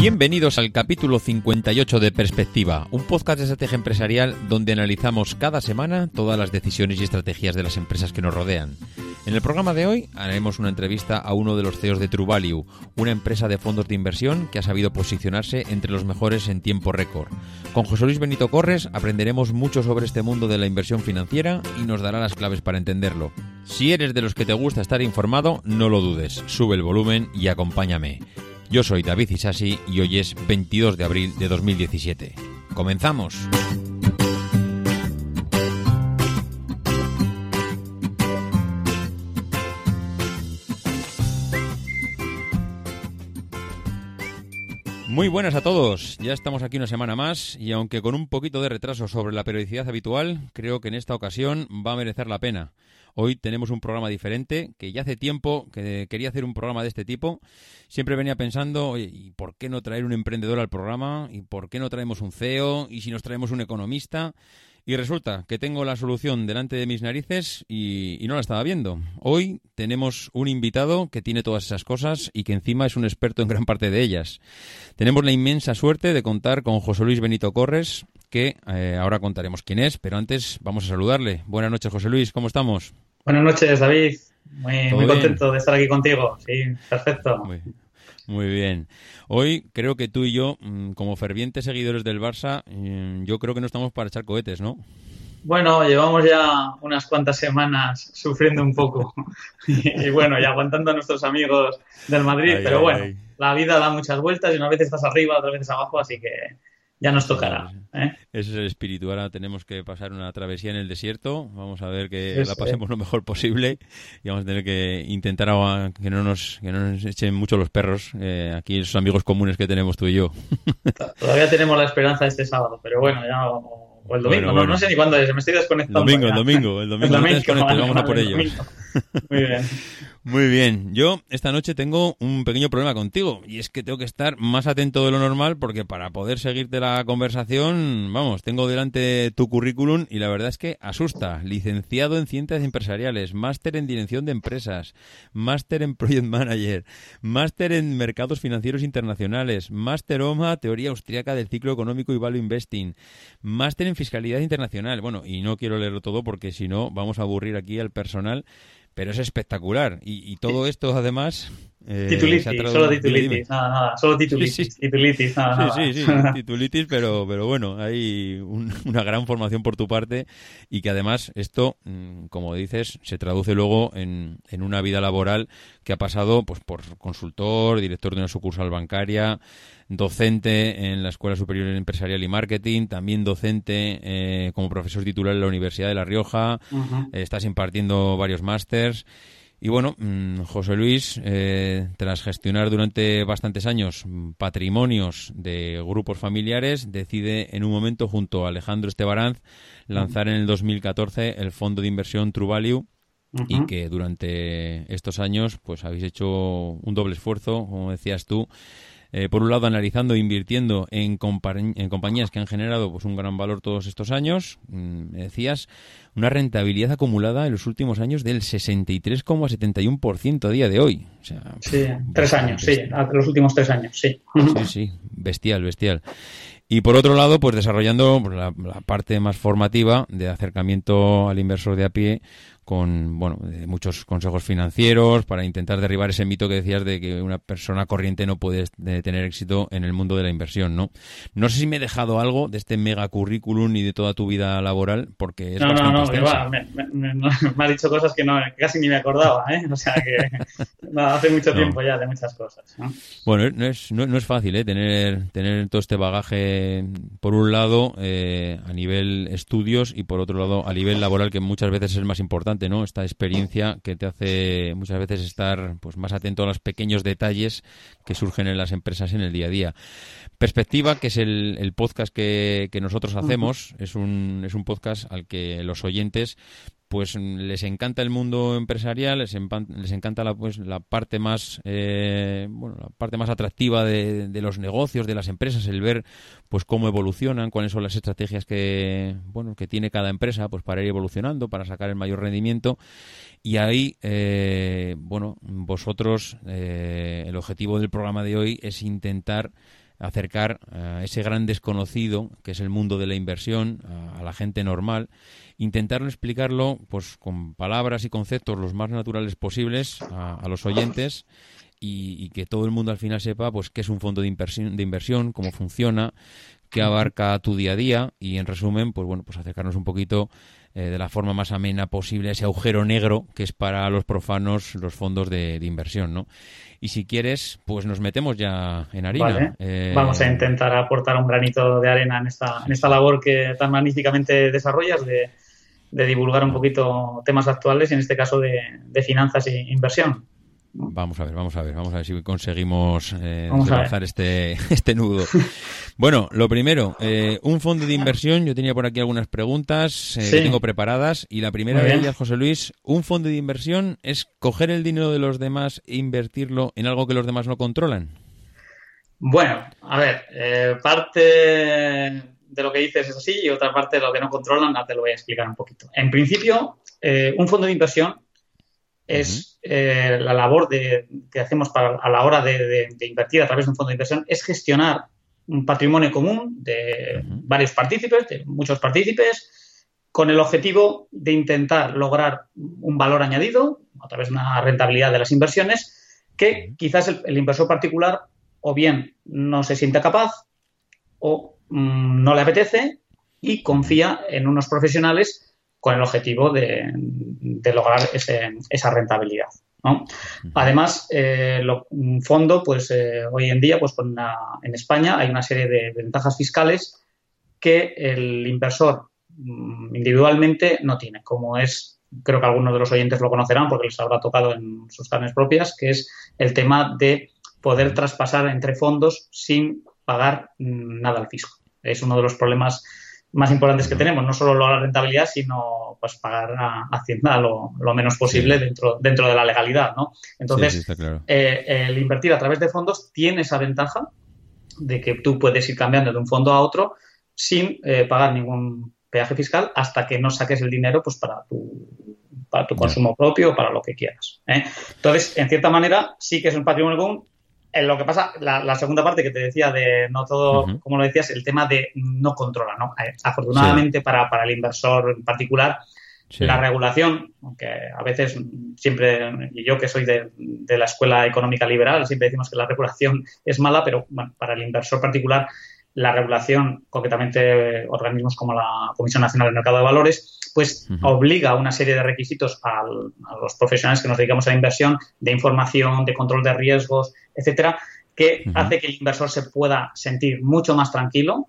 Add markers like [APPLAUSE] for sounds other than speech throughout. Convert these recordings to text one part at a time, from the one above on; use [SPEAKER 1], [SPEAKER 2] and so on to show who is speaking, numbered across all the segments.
[SPEAKER 1] Bienvenidos al capítulo 58 de Perspectiva, un podcast de estrategia empresarial donde analizamos cada semana todas las decisiones y estrategias de las empresas que nos rodean. En el programa de hoy haremos una entrevista a uno de los CEOs de True una empresa de fondos de inversión que ha sabido posicionarse entre los mejores en tiempo récord. Con José Luis Benito Corres aprenderemos mucho sobre este mundo de la inversión financiera y nos dará las claves para entenderlo. Si eres de los que te gusta estar informado, no lo dudes, sube el volumen y acompáñame. Yo soy David Isasi y hoy es 22 de abril de 2017. ¡Comenzamos! Muy buenas a todos, ya estamos aquí una semana más y aunque con un poquito de retraso sobre la periodicidad habitual, creo que en esta ocasión va a merecer la pena. Hoy tenemos un programa diferente, que ya hace tiempo que quería hacer un programa de este tipo. Siempre venía pensando, oye, ¿y por qué no traer un emprendedor al programa? ¿Y por qué no traemos un CEO? ¿Y si nos traemos un economista? Y resulta que tengo la solución delante de mis narices y, no la estaba viendo. Hoy tenemos un invitado que tiene todas esas cosas y que encima es un experto en gran parte de ellas. Tenemos la inmensa suerte de contar con José Luis Benito Corres, que eh, ahora contaremos quién es, pero antes vamos a saludarle. Buenas noches, José Luis, ¿cómo estamos?
[SPEAKER 2] Buenas noches, David. Muy, contento de estar aquí contigo. Sí, perfecto.
[SPEAKER 1] Muy, bien. Hoy creo que tú y yo, mm, como fervientes seguidores del Barça, mm, yo creo que no estamos para echar cohetes, ¿no?
[SPEAKER 2] Bueno, llevamos ya unas cuantas semanas sufriendo un poco [LAUGHS] y, bueno, y aguantando a nuestros amigos del Madrid, pero bueno, la vida da muchas vueltas y una vez estás arriba, otras veces abajo, así que ya nos tocará. ¿eh?
[SPEAKER 1] Ese es el espíritu. Ahora tenemos que pasar una travesía en el desierto. Vamos a ver que la pasemos lo mejor posible y vamos a tener que intentar que no nos, que no nos echen mucho los perros. Eh, aquí esos amigos comunes que tenemos tú y yo. [LAUGHS]
[SPEAKER 2] Todavía tenemos la esperanza este sábado, pero bueno, ya o el domingo, No, sé ni cuándo es, me estoy desconectando.
[SPEAKER 1] El domingo, el domingo, [LAUGHS] el domingo, el domingo vamos a [LAUGHS] por ello.
[SPEAKER 2] Muy bien.
[SPEAKER 1] Muy bien, yo esta noche tengo un pequeño problema contigo y es que tengo que estar más atento de lo normal porque para poder seguirte la conversación, vamos, tengo delante tu currículum y la verdad es que asusta. Licenciado en Ciencias Empresariales, máster en Dirección de Empresas, máster en Project Manager, máster en Mercados Financieros Internacionales, máster OMA, Teoría Austriaca del Ciclo Económico y Value Investing, máster en Fiscalidad Internacional. Bueno, y no quiero leerlo todo porque si no vamos a aburrir aquí al personal pero es espectacular. Y, y todo esto, además,
[SPEAKER 2] eh, titulitis, solo titulitis, nada, nada, solo titulitis, sí, sí. titulitis, nada,
[SPEAKER 1] Sí, sí, sí, titulitis, pero, pero bueno, hay [LAUGHS] una gran formación por tu parte y que además esto, mm, como dices, se traduce luego en, en una vida laboral que ha pasado pues por consultor, director de una sucursal bancaria, docente en la Escuela Superior Empresarial y Marketing, también docente eh, como profesor titular en la Universidad de La Rioja, estás impartiendo varios másters. Y bueno, mm, José Luis, eh, tras gestionar durante bastantes años patrimonios de grupos familiares, decide en un momento junto a Alejandro Estebaranz lanzar en el 2014 el fondo de inversión True Value y que durante estos años pues habéis hecho un doble esfuerzo, como decías tú, eh, por un lado analizando e invirtiendo en, en, compañías que han generado pues un gran valor todos estos años, mm, me decías, una rentabilidad acumulada en los últimos años del 63,71% a día de hoy.
[SPEAKER 2] sí, tres años, sí, los últimos tres años, sí.
[SPEAKER 1] Sí, sí, bestial, bestial. Y por otro lado, pues desarrollando la, parte más formativa de acercamiento al inversor de a pie con bueno muchos consejos financieros para intentar derribar ese mito que decías de que una persona corriente no puede tener éxito en el mundo de la inversión, ¿no? No sé si me he dejado algo de este mega currículum y de toda tu vida laboral, porque es
[SPEAKER 2] no,
[SPEAKER 1] bastante
[SPEAKER 2] no, no, me, me, [LAUGHS] me, ha dicho cosas que, no, casi ni me acordaba, ¿eh? O sea que [LAUGHS] hace mucho tiempo ya de muchas cosas. ¿no?
[SPEAKER 1] Bueno, no es, no, es fácil, ¿eh? Tener, tener todo este bagaje, por un lado, eh, a nivel estudios y por otro lado, a nivel laboral, que muchas veces es más importante, ¿no? Esta experiencia que te hace muchas veces estar pues más atento a los pequeños detalles que surgen en las empresas en el día a día. Perspectiva, que es el, el podcast que, que nosotros hacemos, es un, es un podcast al que los oyentes pues les encanta el mundo empresarial, les, les encanta la, pues, la parte más eh, bueno, la parte más atractiva de, de, los negocios, de las empresas, el ver pues cómo evolucionan, cuáles son las estrategias que bueno que tiene cada empresa pues para ir evolucionando, para sacar el mayor rendimiento. Y ahí eh, bueno vosotros eh, el objetivo del programa de hoy es intentar acercar a ese gran desconocido que es el mundo de la inversión a, la gente normal intentar explicarlo pues con palabras y conceptos los más naturales posibles a, a los oyentes y, y, que todo el mundo al final sepa pues qué es un fondo de inversión, de inversión cómo funciona, qué abarca tu día a día y en resumen pues bueno pues acercarnos un poquito eh, de la forma más amena posible ese agujero negro que es para los profanos los fondos de, de inversión, ¿no? Y si quieres, pues nos metemos ya en harina.
[SPEAKER 2] Vale. Eh... Vamos a intentar aportar un granito de arena en esta, en esta labor que tan magníficamente desarrollas de, de divulgar un poquito temas actuales, en este caso de, de finanzas e inversión.
[SPEAKER 1] Vamos a ver, vamos a ver, vamos a ver si conseguimos eh, este, [LAUGHS] este nudo. bueno, lo primero, eh, un fondo de inversión, yo tenía por aquí algunas preguntas eh, sí. que tengo preparadas y la primera de ellas, José Luis, un fondo de inversión es coger el dinero de los demás e invertirlo en algo que los demás no controlan.
[SPEAKER 2] Bueno, a ver, eh, parte de lo que dices es así y otra parte de lo que no controlan, te lo voy a explicar un poquito. En principio, eh, un fondo de inversión es eh, la labor de, que hacemos para, a la hora de, de, de, invertir a través de un fondo de inversión, es gestionar un patrimonio común de uh -huh. varios partícipes, de muchos partícipes, con el objetivo de intentar lograr un valor añadido a través de una rentabilidad de las inversiones que uh -huh. quizás el, el, inversor particular o bien no se siente capaz o mmm, no le apetece y confía en unos profesionales con el objetivo de, de lograr ese, esa rentabilidad. ¿no? Además, eh, lo, un fondo, pues eh, hoy en día, pues una, en España hay una serie de ventajas fiscales que el inversor mm, individualmente no tiene, como es, creo que algunos de los oyentes lo conocerán porque les habrá tocado en sus carnes propias, que es el tema de poder traspasar entre fondos sin pagar mm, nada al fisco. Es uno de los problemas más importantes que tenemos, no solo la rentabilidad, sino pues pagar a Hacienda lo, lo menos posible sí. dentro, dentro de la legalidad, ¿no? Entonces, sí, sí, claro. eh, el invertir a través de fondos tiene esa ventaja de que tú puedes ir cambiando de un fondo a otro sin eh, pagar ningún peaje fiscal hasta que no saques el dinero pues para tu, para tu consumo propio o para lo que quieras. ¿eh? Entonces, en cierta manera, sí que es un patrimonio común, en lo que pasa, la, la, segunda parte que te decía de no todo, uh -huh. como lo decías, el tema de no controla, ¿no? Eh, afortunadamente sí. para, para el inversor en particular, sí. la regulación, aunque a veces siempre, y yo que soy de, de, la escuela económica liberal, siempre decimos que la regulación es mala, pero bueno, para el inversor particular, la regulación, concretamente organismos como la Comisión Nacional del Mercado de Valores, pues uh -huh. obliga a una serie de requisitos al, a los profesionales que nos dedicamos a la inversión de información, de control de riesgos, etcétera, que uh -huh. hace que el inversor se pueda sentir mucho más tranquilo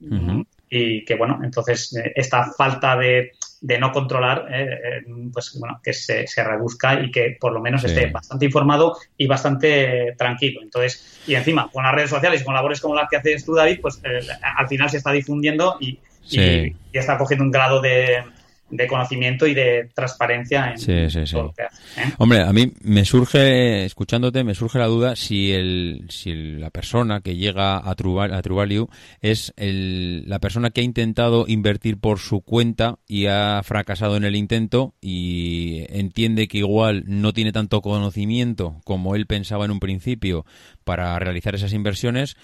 [SPEAKER 2] uh -huh. y que, bueno, entonces eh, esta falta de, de no controlar, eh, eh, pues bueno, que se, se, reduzca y que por lo menos sí. esté bastante informado y bastante tranquilo. Entonces, y encima, con las redes sociales y con labores como las que haces tú, David, pues eh, al final se está difundiendo y, sí. y, y está cogiendo un grado de, de conocimiento y de transparencia en
[SPEAKER 1] sí, sí, sí. todo lo que hace. ¿eh? Hombre, a mí me surge, escuchándote, me surge la duda si el, si la persona que llega a True, a True Value es el, la persona que ha intentado invertir por su cuenta y ha fracasado en el intento y entiende que igual no tiene tanto conocimiento como él pensaba en un principio para realizar esas inversiones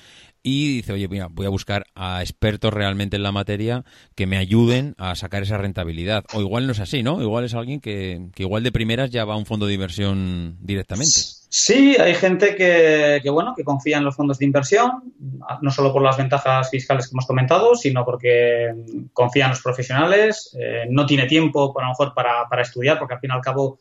[SPEAKER 1] y dice, oye, mira, voy a buscar a expertos realmente en la materia que me ayuden a sacar esa rentabilidad. O igual no es así, ¿no? Igual es alguien que, que igual de primeras ya va a un fondo de inversión directamente.
[SPEAKER 2] Sí, hay gente que, que, bueno, que confía en los fondos de inversión, no solo por las ventajas fiscales que hemos comentado, sino porque confía en los profesionales, eh, no tiene tiempo, a lo mejor, para, para, estudiar, porque al fin y al cabo,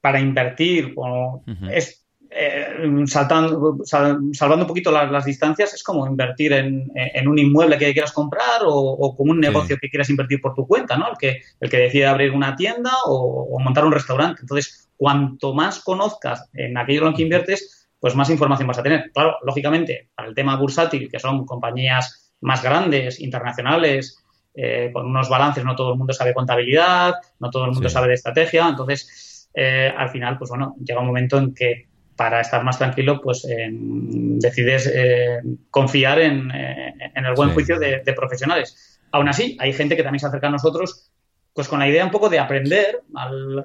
[SPEAKER 2] para invertir, bueno, uh -huh. es eh, saltando, sal, salvando un poquito las, las, distancias, es como invertir en, en, un inmueble que quieras comprar o, o como un negocio sí. que quieras invertir por tu cuenta, ¿no? El que, el que decide abrir una tienda o, o, montar un restaurante. Entonces, cuanto más conozcas en aquello en lo que inviertes, pues más información vas a tener. Claro, lógicamente, para el tema bursátil, que son compañías más grandes, internacionales, eh, con unos balances, no todo el mundo sabe contabilidad, no todo el mundo sí. sabe de estrategia, entonces, eh, al final, pues bueno, llega un momento en que para estar más tranquilo, pues eh, decides eh, confiar en, eh, en, el buen sí. juicio de, de, profesionales. Aún así, hay gente que también se acerca a nosotros pues con la idea un poco de aprender, al,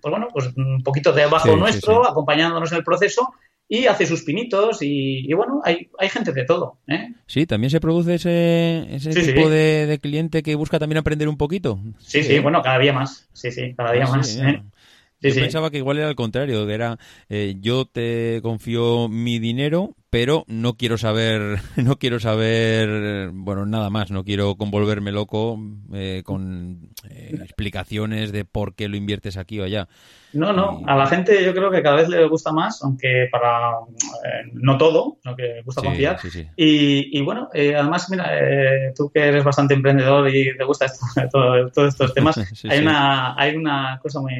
[SPEAKER 2] pues bueno, pues un poquito debajo sí, nuestro, sí, acompañándonos en el proceso y hace sus pinitos y, y bueno, hay, hay, gente de todo. ¿eh?
[SPEAKER 1] Sí, también se produce ese, ese tipo de, de, cliente que busca también aprender un poquito.
[SPEAKER 2] Sí, sí, bueno, cada día más. Sí, sí, cada día ah, más. ¿eh?
[SPEAKER 1] Sí, yo sí. pensaba que igual era al contrario, que era eh, yo te confío mi dinero, pero no quiero saber, [LAUGHS] no quiero saber, bueno, nada más, no quiero convolverme loco eh, con eh, explicaciones de por qué lo inviertes aquí o allá.
[SPEAKER 2] No, no, a la gente yo creo que cada vez le gusta más, aunque para eh, no todo, aunque gusta sí, confiar. Y, y, bueno, eh, además, mira, eh, tú que eres bastante emprendedor y te gusta esto, [LAUGHS] todo, todos estos temas, [LAUGHS] hay, Una, hay una cosa muy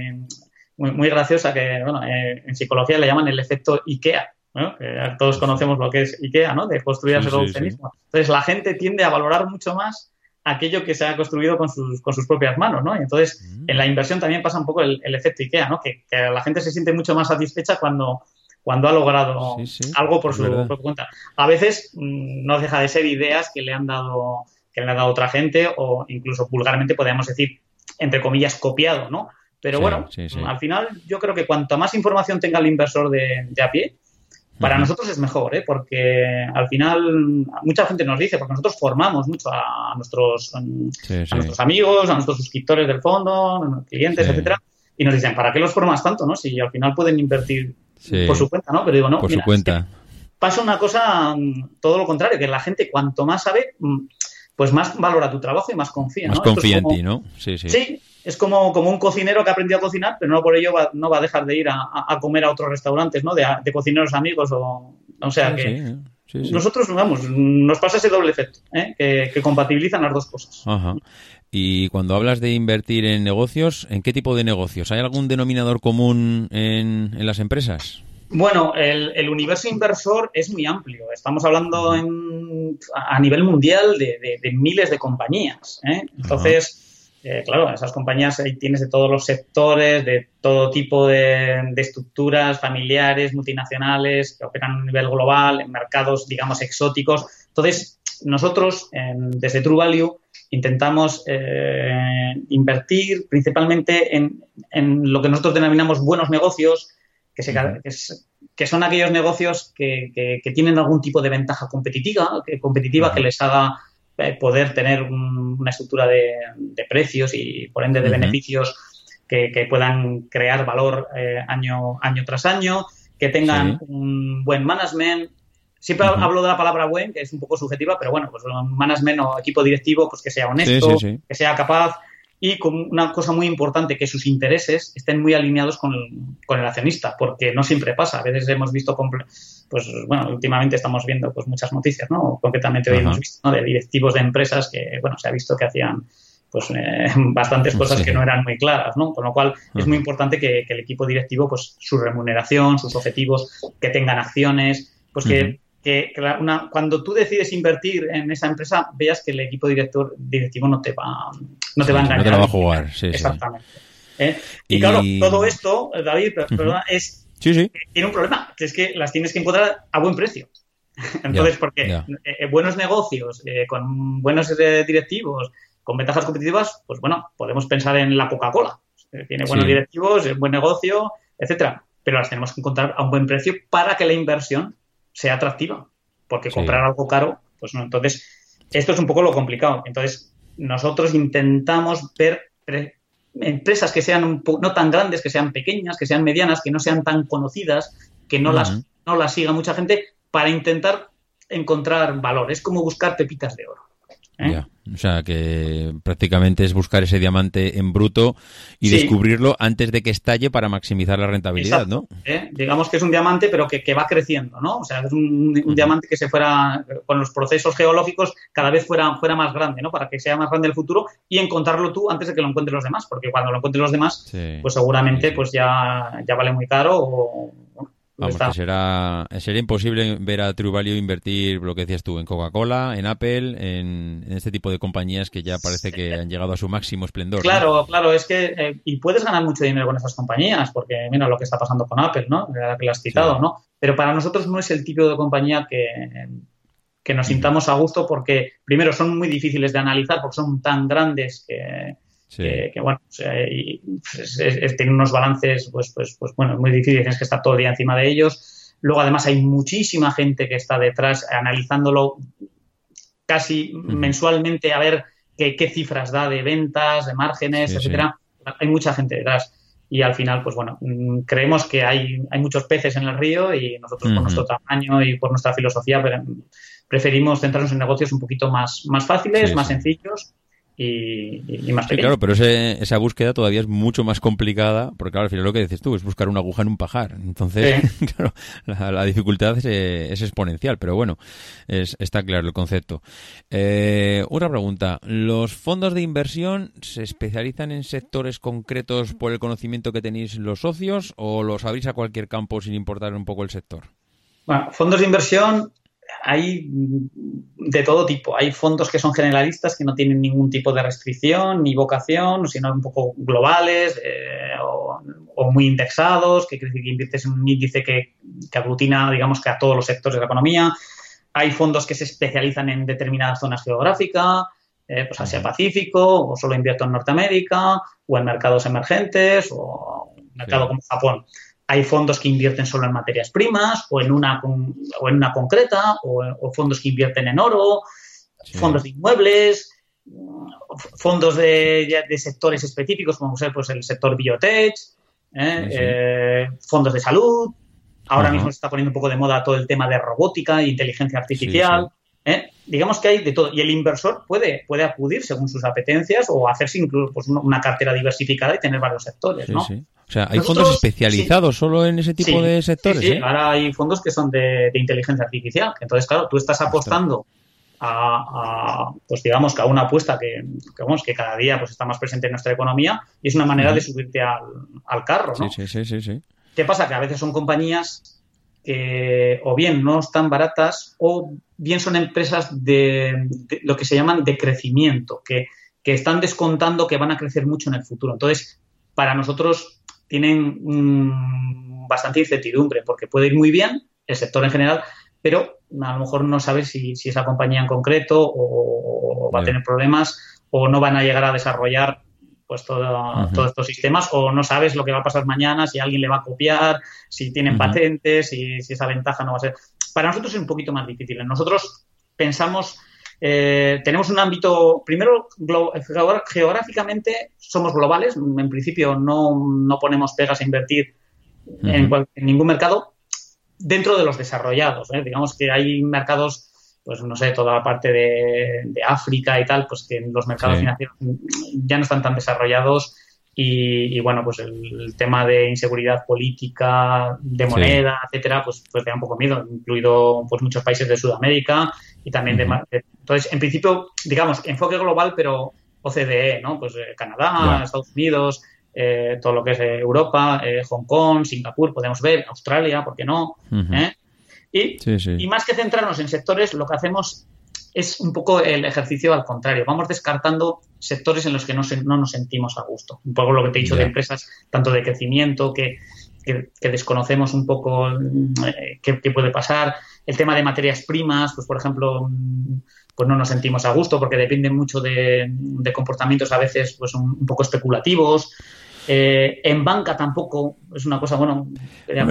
[SPEAKER 2] muy, muy graciosa que, bueno, eh, en psicología le llaman el efecto IKEA. ¿no? Que todos conocemos lo que es IKEA, ¿no? De construir sí, sí, mismo. Entonces la gente tiende a valorar mucho más aquello que se ha construido con sus, con sus propias manos, ¿no? Y entonces mm. en la inversión también pasa un poco el, el efecto IKEA, ¿no? Que, que, la gente se siente mucho más satisfecha cuando, cuando ha logrado algo por su propia cuenta. A veces mmm, no deja de ser ideas que le han dado que le ha dado otra gente o incluso vulgarmente podríamos decir entre comillas copiado, ¿no? Pero sí, bueno, sí, sí. al final yo creo que cuanto más información tenga el inversor de, de a pie, para uh -huh. nosotros es mejor, ¿eh? porque al final mucha gente nos dice, porque nosotros formamos mucho a nuestros, a nuestros amigos, a nuestros suscriptores del fondo, clientes, etcétera, y nos dicen, ¿para qué los formas tanto? no Si al final pueden invertir por su cuenta, ¿no? Pero digo, no,
[SPEAKER 1] por mira, su cuenta.
[SPEAKER 2] pasa una cosa todo lo contrario, que la gente cuanto más sabe, pues más valora tu trabajo y más confía.
[SPEAKER 1] Más
[SPEAKER 2] ¿no?
[SPEAKER 1] confía como, en ti, ¿no?
[SPEAKER 2] Sí, sí. Sí, es como, como un cocinero que ha aprendido a cocinar, pero no por ello va, no va a dejar de ir a, a comer a otros restaurantes, ¿no? De, de cocineros amigos o... O sea sí, que... Sí, sí, nosotros, vamos, nos pasa ese doble efecto, ¿eh? que, que, compatibilizan las dos cosas.
[SPEAKER 1] Ajá. Y cuando hablas de invertir en negocios, ¿en qué tipo de negocios? ¿Hay algún denominador común en, en las empresas?
[SPEAKER 2] Bueno, el, el, universo inversor es muy amplio. Estamos hablando en, a nivel mundial de, de, de miles de compañías. ¿eh? Entonces, eh, claro, en esas compañías ahí tienes de todos los sectores, de todo tipo de, de, estructuras familiares, multinacionales, que operan a un nivel global, en mercados, digamos, exóticos. Entonces, nosotros, desde True Value, intentamos eh, invertir principalmente en, en, lo que nosotros denominamos buenos negocios, que, se, que, es, que son aquellos negocios que, tienen algún tipo de ventaja competitiva, que, competitiva que les haga eh, poder tener un, una estructura de, de, precios y por ende de uh -huh. beneficios que, que, puedan crear valor eh, año, año tras año, que tengan sí. un buen management. Siempre uh -huh. hablo de la palabra buen, que es un poco subjetiva, pero bueno, pues un management o equipo directivo pues que sea honesto, sí, sí, que sea capaz y con una cosa muy importante, que sus intereses estén muy alineados con el, con el accionista, porque no siempre pasa. A veces hemos visto, pues bueno, últimamente estamos viendo pues muchas noticias, ¿no? Concretamente hoy hemos visto ¿no? de directivos de empresas que, bueno, se ha visto que hacían pues eh, [LAUGHS] bastantes cosas sí. que no eran muy claras, ¿no? Con lo cual es muy importante que, que, el equipo directivo, pues su remuneración, sus objetivos, que tengan acciones, pues que uh -huh que, una, cuando tú decides invertir en esa empresa, veas que el equipo director, directivo no te va, no te va a engañar.
[SPEAKER 1] No te la va a jugar, sí,
[SPEAKER 2] Exactamente. Sí. ¿Eh? Y, y, claro, todo esto, David, uh -huh. es,
[SPEAKER 1] sí, sí.
[SPEAKER 2] tiene un problema, que es que las tienes que encontrar a buen precio. [LAUGHS] Entonces, yeah, porque yeah. Eh, buenos negocios, eh, con buenos eh, directivos, con ventajas competitivas, pues bueno, podemos pensar en la Coca-Cola. Eh, tiene buenos directivos, es buen negocio, etcétera. Pero las tenemos que encontrar a un buen precio para que la inversión sea atractiva. porque comprar algo caro, pues no. Entonces, esto es un poco lo complicado. Entonces, nosotros intentamos ver empresas que sean no tan grandes, que sean pequeñas, que sean medianas, que no sean tan conocidas, que no, las, no las siga mucha gente, para intentar encontrar valor. Es como buscar pepitas de oro.
[SPEAKER 1] ¿eh? O sea, que prácticamente es buscar ese diamante en bruto y descubrirlo antes de que estalle para maximizar la rentabilidad, ¿no?
[SPEAKER 2] ¿eh? Digamos que es un diamante, pero que, va creciendo, ¿no? O sea, es un, diamante que se fuera, con los procesos geológicos, cada vez fuera, fuera más grande, ¿no? Para que sea más grande el futuro y encontrarlo tú antes de que lo encuentren los demás, porque cuando lo encuentren los demás, pues seguramente pues ya, ya vale muy caro o,
[SPEAKER 1] Vamos, que será, sería imposible ver a True Value invertir, lo que decías tú, en Coca-Cola, en Apple, en, este tipo de compañías que ya parece que han llegado a su máximo esplendor.
[SPEAKER 2] Claro, claro, es que, eh, y puedes ganar mucho dinero con esas compañías, porque mira lo que está pasando con Apple, ¿no? La que lo has citado, ¿no? Pero para nosotros no es el tipo de compañía que, que nos sintamos a gusto porque, primero, son muy difíciles de analizar porque son tan grandes que que, bueno, pues, tienen unos balances, pues, pues, pues bueno, muy difíciles, tienes que estar todo el día encima de ellos. Luego, además, hay muchísima gente que está detrás analizándolo casi mensualmente a ver qué, cifras da de ventas, de márgenes, etcétera. Hay mucha gente detrás. Y al final, pues bueno, mm, creemos que hay, hay muchos peces en el río y nosotros por nuestro tamaño y por nuestra filosofía preferimos centrarnos en negocios un poquito más, más fáciles, más sencillos y, más
[SPEAKER 1] claro, pero esa búsqueda todavía es mucho más complicada, porque claro, al final lo que dices tú es buscar una aguja en un pajar. Entonces, [LAUGHS] claro, la, dificultad es, exponencial, pero bueno, es, está claro el concepto. Eh, otra pregunta, ¿los fondos de inversión se especializan en sectores concretos por el conocimiento que tenéis los socios o los abrís a cualquier campo sin importar un poco el sector?
[SPEAKER 2] Bueno, fondos de inversión hay de todo tipo. Hay fondos que son generalistas, que no tienen ningún tipo de restricción ni vocación, sino un poco globales eh, o, muy indexados, que quiere decir que inviertes en un índice que, aglutina, digamos, que a todos los sectores de la economía. Hay fondos que se especializan en determinadas zonas geográficas, eh, pues Asia-Pacífico, o solo invierto en Norteamérica, o en mercados emergentes, o un mercado como Japón hay fondos que invierten solo en materias primas o en una, o en una concreta, o, fondos que invierten en oro, fondos de inmuebles, fondos de, sectores específicos, como ser pues, el sector biotech, ¿eh? Eh, fondos de salud. Ahora mismo se está poniendo un poco de moda todo el tema de robótica e inteligencia artificial. ¿eh? Digamos que hay de todo. Y el inversor puede, puede acudir según sus apetencias o hacerse incluso pues, una cartera diversificada y tener varios sectores. ¿no?
[SPEAKER 1] O sea, hay fondos especializados solo en ese tipo de sectores. Sí,
[SPEAKER 2] ¿eh? ahora hay fondos que son de, inteligencia artificial. Entonces, claro, tú estás apostando a, pues digamos que a una apuesta que, que, que cada día pues está más presente en nuestra economía y es una manera de subirte al, al carro, ¿no?
[SPEAKER 1] Sí, sí, sí, sí.
[SPEAKER 2] ¿Qué pasa? Que a veces son compañías que o bien no están baratas o bien son empresas de, lo que se llaman de crecimiento, que, están descontando que van a crecer mucho en el futuro. Entonces, para nosotros tienen bastante incertidumbre porque puede ir muy bien el sector en general, pero a lo mejor no sabes si, si esa compañía en concreto o, va a tener problemas o no van a llegar a desarrollar pues todos estos sistemas o no sabes lo que va a pasar mañana, si alguien le va a copiar, si tienen patentes, si, si, esa ventaja no va a ser. Para nosotros es un poquito más difícil. Nosotros pensamos, eh, tenemos un ámbito, primero, geográficamente somos globales, en principio no, ponemos pegas a invertir en, ningún mercado dentro de los desarrollados. ¿eh? Digamos que hay mercados pues no sé, toda la parte de, África y tal, pues que los mercados financieros ya no están tan desarrollados y, bueno, pues el, tema de inseguridad política, de moneda, etcétera, pues, pues da un poco miedo, incluido pues muchos países de Sudamérica y también de, Entonces, en principio, digamos, enfoque global, pero OCDE, ¿no? Pues eh, Canadá, Estados Unidos, eh, todo lo que es Europa, eh, Hong Kong, Singapur, podemos ver, Australia, ¿por qué no? Y, más que centrarnos en sectores, lo que hacemos es un poco el ejercicio al contrario. Vamos descartando sectores en los que no, no nos sentimos a gusto. Un poco lo que te he dicho de empresas, tanto de crecimiento, que, desconocemos un poco eh, qué, puede pasar. El tema de materias primas, pues por ejemplo, pues no nos sentimos a gusto porque dependen mucho de, comportamientos a veces pues un, poco especulativos. Eh, en banca tampoco es una cosa, bueno,
[SPEAKER 1] quería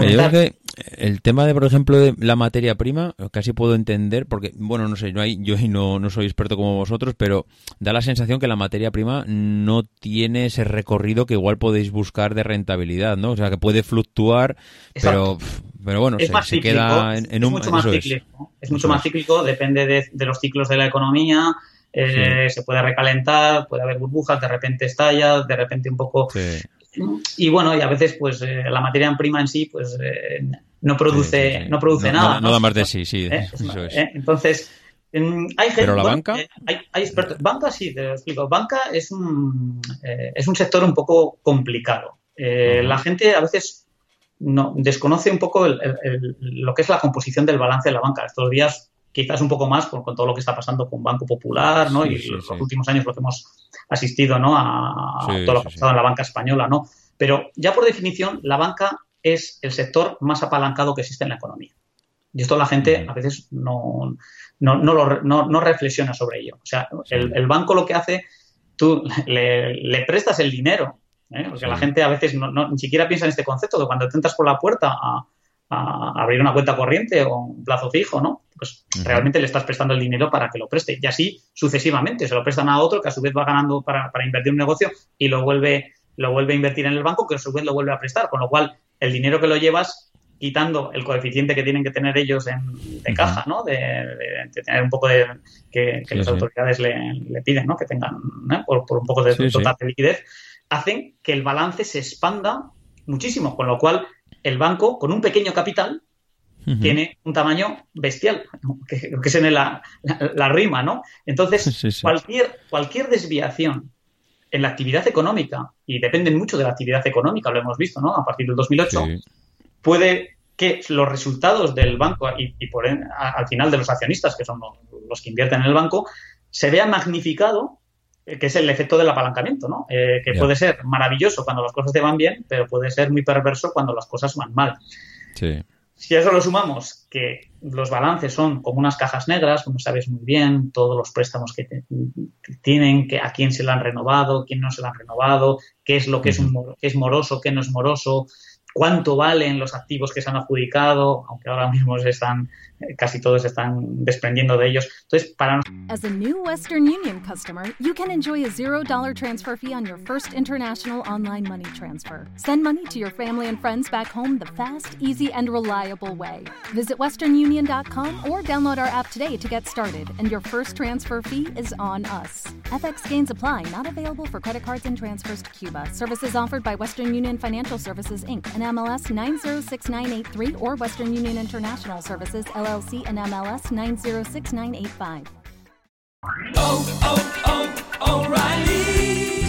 [SPEAKER 1] el tema de, por ejemplo, de la materia prima, casi puedo entender, porque, bueno, no sé, no hay, yo no, no soy experto como vosotros, pero da la sensación que la materia prima no tiene ese recorrido que igual podéis buscar de rentabilidad, ¿no? O sea, que puede fluctuar, pero pero bueno, se, queda en, un...
[SPEAKER 2] Mucho más cíclico, es. mucho más cíclico, depende de, los ciclos de la economía, eh, se puede recalentar, puede haber burbujas, de repente estalla, de repente un poco... Y bueno, y a veces pues eh, la materia prima en sí pues eh, no produce, no produce nada.
[SPEAKER 1] No, da más de sí, sí, [LAUGHS] eso es.
[SPEAKER 2] Entonces, hay gente,
[SPEAKER 1] ¿Pero la banca?
[SPEAKER 2] hay, expertos. Banca sí, te lo explico. Banca es un, es un sector un poco complicado. La gente a veces no, desconoce un poco lo que es la composición del balance de la banca. Estos días quizás un poco más con, todo lo que está pasando con Banco Popular, ¿no? y los últimos años lo que hemos asistido, ¿no? A, todo lo que ha pasado en la banca española, ¿no? Pero ya por definición, la banca es el sector más apalancado que existe en la economía. Y esto la gente a veces no, no, no, reflexiona sobre ello. O sea, el, banco lo que hace, tú le, le prestas el dinero ¿eh? Porque la gente a veces no, ni siquiera piensa en este concepto de cuando te entras por la puerta a, abrir una cuenta corriente o un plazo fijo, ¿no? Pues realmente le estás prestando el dinero para que lo preste. Y así sucesivamente. Se lo prestan a otro que a su vez va ganando para, invertir en un negocio y lo vuelve, lo vuelve a invertir en el banco que a su vez lo vuelve a prestar. Con lo cual, el dinero que lo llevas quitando el coeficiente que tienen que tener ellos en, de caja, ¿no? De, tener un poco de que, las autoridades le, piden, ¿no? Que tengan por, un poco de total de liquidez hacen que el balance se expanda muchísimo, con lo cual el banco, con un pequeño capital, tiene un tamaño bestial, que, que es en la, rima, ¿no? Entonces, Cualquier, cualquier desviación en la actividad económica, y dependen mucho de la actividad económica, lo hemos visto, ¿no? A partir del 2008, puede que los resultados del banco y, por al final de los accionistas, que son los, los que invierten en el banco, se vean magnificado que es el efecto del apalancamiento, ¿no? Eh, que puede ser maravilloso cuando las cosas te van bien, pero puede ser muy perverso cuando las cosas van mal. Si a eso lo sumamos que los balances son como unas cajas negras, como sabes muy bien, todos los préstamos que, tienen, que a quién se lo han renovado, quién no se lo han renovado, qué es lo que es, un, qué es moroso, qué no es moroso, cuánto valen los activos que se han adjudicado, aunque ahora mismo se están, eh, casi todos están desprendiendo de ellos. Entonces, para
[SPEAKER 3] As a new Western Union customer, you can enjoy a $0 transfer fee on your first international online money transfer. Send money to your family and friends back home the fast, easy, and reliable way. Visit westernunion.com or download our app today to get started, and your first transfer fee is on us. FX gains apply, not available for credit cards and transfers to Cuba. Services offered by Western Union Financial Services, Inc., MLS 906983 or Western Union International Services LLC and MLS 906985. Oh, oh,
[SPEAKER 4] oh, O'Reilly.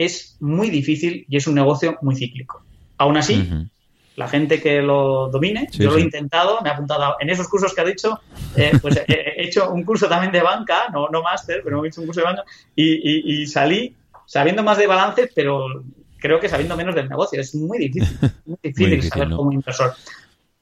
[SPEAKER 2] es muy difícil y es un negocio muy cíclico. Aún así, la gente que lo domine, yo lo he intentado, me he apuntado en esos cursos que ha dicho, eh, pues he, hecho un curso también de banca, no, no máster, pero he hecho un curso de banca y, salí sabiendo más de balances, pero creo que sabiendo menos del negocio. Es muy difícil, muy [LAUGHS] difícil, saber como inversor.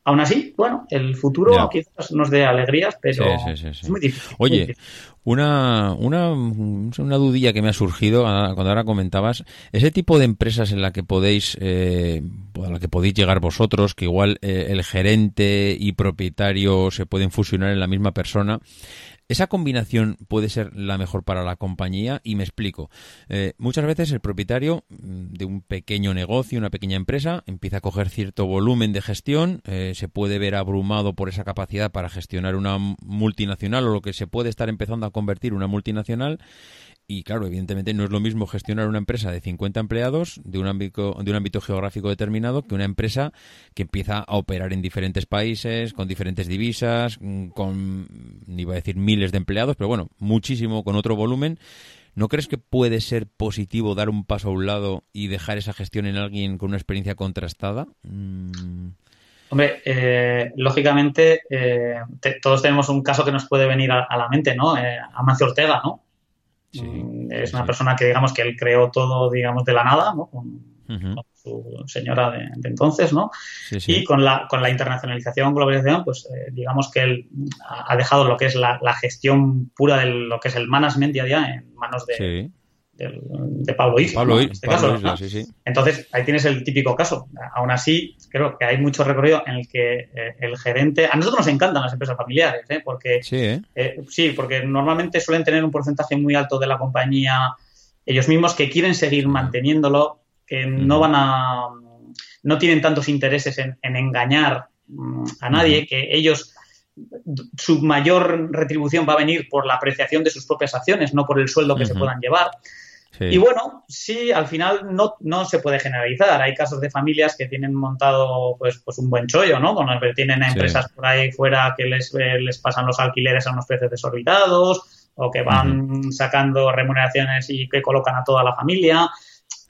[SPEAKER 2] Aún así, bueno, el futuro quizás nos dé alegrías, pero es muy difícil.
[SPEAKER 1] Oye, Una, una, una dudilla que me ha surgido cuando ahora comentabas, ese tipo de empresas en la que podéis, eh, a la que podéis llegar vosotros, que igual eh, el gerente y propietario se pueden fusionar en la misma persona, esa combinación puede ser la mejor para la compañía y me explico. Eh, muchas veces el propietario mm, de un pequeño negocio, una pequeña empresa, empieza a coger cierto volumen de gestión, eh, se puede ver abrumado por esa capacidad para gestionar una multinacional o lo que se puede estar empezando a convertir una multinacional y claro, evidentemente no es lo mismo gestionar una empresa de 50 empleados de un ámbito, de un ámbito geográfico determinado que una empresa que empieza a operar en diferentes países, con diferentes divisas, mm, con, ni iba a decir miles de empleados, pero bueno, muchísimo, con otro volumen. ¿no crees que puede ser positivo dar un paso a un lado y dejar esa gestión en alguien con una experiencia contrastada? Mm.
[SPEAKER 2] Hombre, eh, lógicamente eh, todos tenemos un caso que nos puede venir a, la mente, ¿no? Eh, Amancio Ortega, ¿no? Mm, es una persona que digamos que él creó todo, digamos, de la nada, ¿no? su señora de, entonces, ¿no? Y con la, con la internacionalización, globalización, pues eh, digamos que él ha dejado lo que es la, gestión pura de lo que es el management día a día en manos de, de, Pablo Isla.
[SPEAKER 1] Pablo, en este caso, sí,
[SPEAKER 2] Entonces, ahí tienes el típico caso. Aún así, creo que hay mucho recorrido en el que eh, el gerente. A nosotros nos encantan las empresas familiares, ¿eh? Porque,
[SPEAKER 1] sí,
[SPEAKER 2] sí, porque normalmente suelen tener un porcentaje muy alto de la compañía ellos mismos que quieren seguir manteniéndolo que no van a, no tienen tantos intereses en, engañar mm, a nadie, que ellos, su mayor retribución va a venir por la apreciación de sus propias acciones, no por el sueldo que se puedan llevar. Y bueno, sí, al final no, no se puede generalizar. Hay casos de familias que tienen montado pues, pues un buen chollo, ¿no? Bueno, tienen empresas por ahí fuera que les, eh, les pasan los alquileres a unos precios desorbitados o que van sacando remuneraciones y que colocan a toda la familia.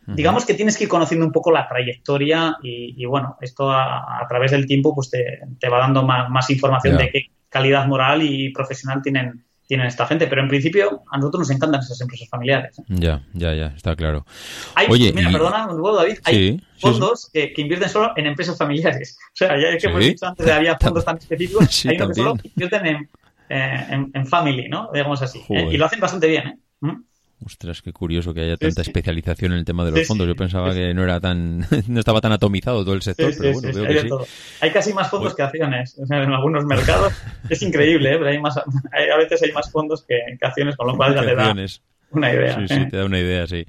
[SPEAKER 2] Digamos que tienes que ir conociendo un poco la trayectoria y, bueno, esto a, través del tiempo pues te, va dando más, información de qué calidad moral y profesional tienen, tienen esta gente. Pero en principio a nosotros nos encantan esas empresas familiares. ¿eh?
[SPEAKER 1] Ya, ya, ya, está claro.
[SPEAKER 2] Hay, Oye, mira, perdona, David, hay fondos Que, invierten solo en empresas familiares. [LAUGHS] O sea, ya que hemos dicho antes que había [LAUGHS] fondos tan específicos, hay unos que solo invierten en, eh, en, family, ¿no? Digamos así. ¿eh? Y lo hacen bastante bien, ¿eh? ¿Mm?
[SPEAKER 1] Ostras, qué curioso que haya tanta especialización en el tema de los fondos. Yo pensaba que no era tan, [LAUGHS] no estaba tan atomizado todo el sector, pero bueno, veo que sí.
[SPEAKER 2] Hay casi más fondos pues que acciones en algunos mercados. es increíble, ¿eh? pero hay más, a veces hay más fondos que, acciones, con lo cual ya te da una idea.
[SPEAKER 1] Sí, sí, te da una idea, sí.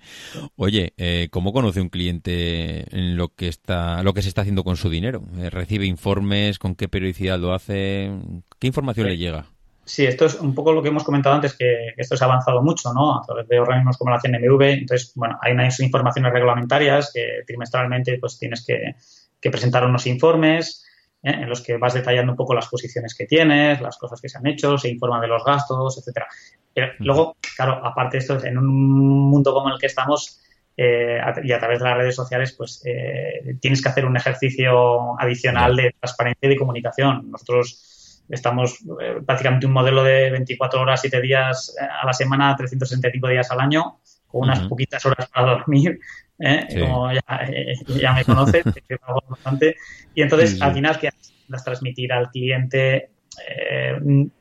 [SPEAKER 1] Oye, eh, ¿cómo conoce un cliente en lo que está, lo que se está haciendo con su dinero? Eh, ¿Recibe informes? ¿Con qué periodicidad lo hace? ¿Qué información le llega?
[SPEAKER 2] Sí, esto es un poco lo que hemos comentado antes, que, esto se ha avanzado mucho, ¿no? A través de organismos como la CNMV. Entonces, bueno, hay unas informaciones reglamentarias que trimestralmente pues tienes que, presentar unos informes ¿eh? en los que vas detallando un poco las posiciones que tienes, las cosas que se han hecho, se informa de los gastos, etcétera. luego, claro, aparte de esto, en un mundo como el que estamos, eh, y a través de las redes sociales, pues eh, tienes que hacer un ejercicio adicional de transparencia y de comunicación. Nosotros Estamos eh, prácticamente un modelo de 24 horas, 7 días eh, a la semana, 365 días al año, con unas poquitas horas para dormir, [LAUGHS] ¿eh? como ya, me conoces, [LAUGHS] bastante. Y entonces, al final, que das transmitir al cliente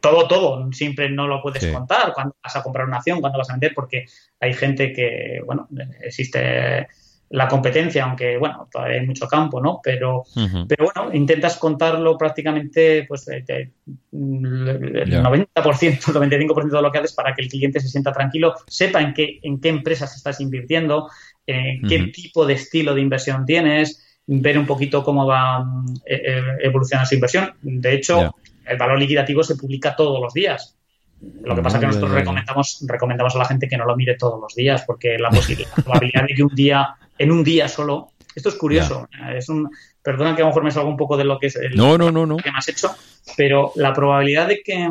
[SPEAKER 2] todo, todo. Siempre no lo puedes contar cuando vas a comprar una acción, cuando vas a vender, porque hay gente que, bueno, existe la competencia, aunque bueno, todavía hay mucho campo, ¿no? Pero, pero bueno, intentas contarlo prácticamente pues el 90%, el 95% de lo que haces para que el cliente se sienta tranquilo, sepa en qué, en qué empresas estás invirtiendo, en qué tipo de estilo de inversión tienes, ver un poquito cómo va e, e, evolucionando su inversión. De hecho, el valor liquidativo se publica todos los días. Lo que pasa es que nosotros recomendamos, recomendamos a la gente que no lo mire todos los días, porque la posibilidad, la probabilidad de que un día en un día solo. Esto es curioso. Es un, perdona que a lo mejor me salga un poco de lo que es el
[SPEAKER 1] no, no, no, no.
[SPEAKER 2] que me has hecho, pero la probabilidad de que,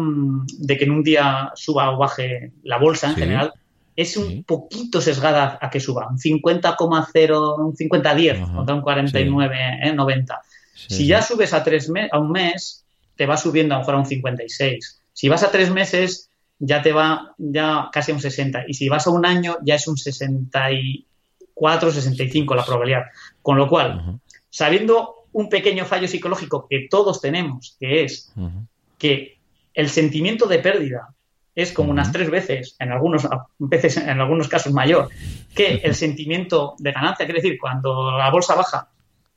[SPEAKER 2] de que en un día suba o baje la bolsa en general es un poquito sesgada a que suba, un 50,0, un 50-10, un 49, 90. si ya subes a, tres a un mes, te va subiendo a lo mejor a un 56. Si vas a tres meses, ya te va ya casi a un 60. Y si vas a un año, ya es un 60 4,65 la probabilidad. Con lo cual, sabiendo un pequeño fallo psicológico que todos tenemos, que es que el sentimiento de pérdida es como unas tres veces, en algunos, veces, en algunos casos mayor, que [LAUGHS] el sentimiento de ganancia. Quiere decir, cuando la bolsa baja,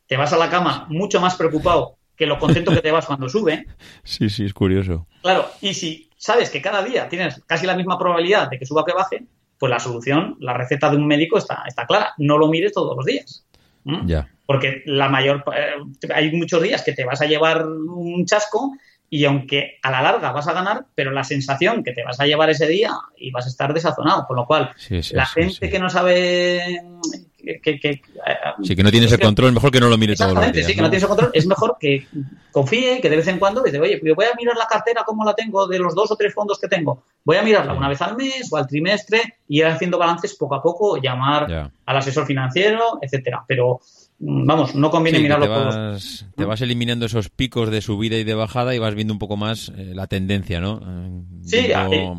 [SPEAKER 2] te vas a la cama mucho más preocupado que lo contento que te vas cuando sube. [LAUGHS]
[SPEAKER 1] Sí, sí, es curioso.
[SPEAKER 2] Claro, y si sabes que cada día tienes casi la misma probabilidad de que suba o que baje, pues la solución, la receta de un médico está, está clara. No lo mires todos los días.
[SPEAKER 1] Ya.
[SPEAKER 2] Porque la mayor, eh, hay muchos días que te vas a llevar un chasco y aunque a la larga vas a ganar, pero la sensación que te vas a llevar ese día y vas a estar desazonado. Con lo cual, la gente que no sabe que,
[SPEAKER 1] sí, que no tienes el control, mejor que no lo mire todo los
[SPEAKER 2] días. Sí, que no tienes el control, es mejor que confíe, que de vez en cuando dice, oye, yo voy a mirar la cartera como la tengo de los dos o tres fondos que tengo. Voy a mirarla una vez al mes o al trimestre y ir haciendo balances poco a poco, llamar al asesor financiero, etcétera. Pero vamos, no conviene mirarlo
[SPEAKER 1] te vas, Te vas eliminando esos picos de subida y de bajada y vas viendo un poco más eh, la tendencia, ¿no?
[SPEAKER 2] Eh, sí, eh,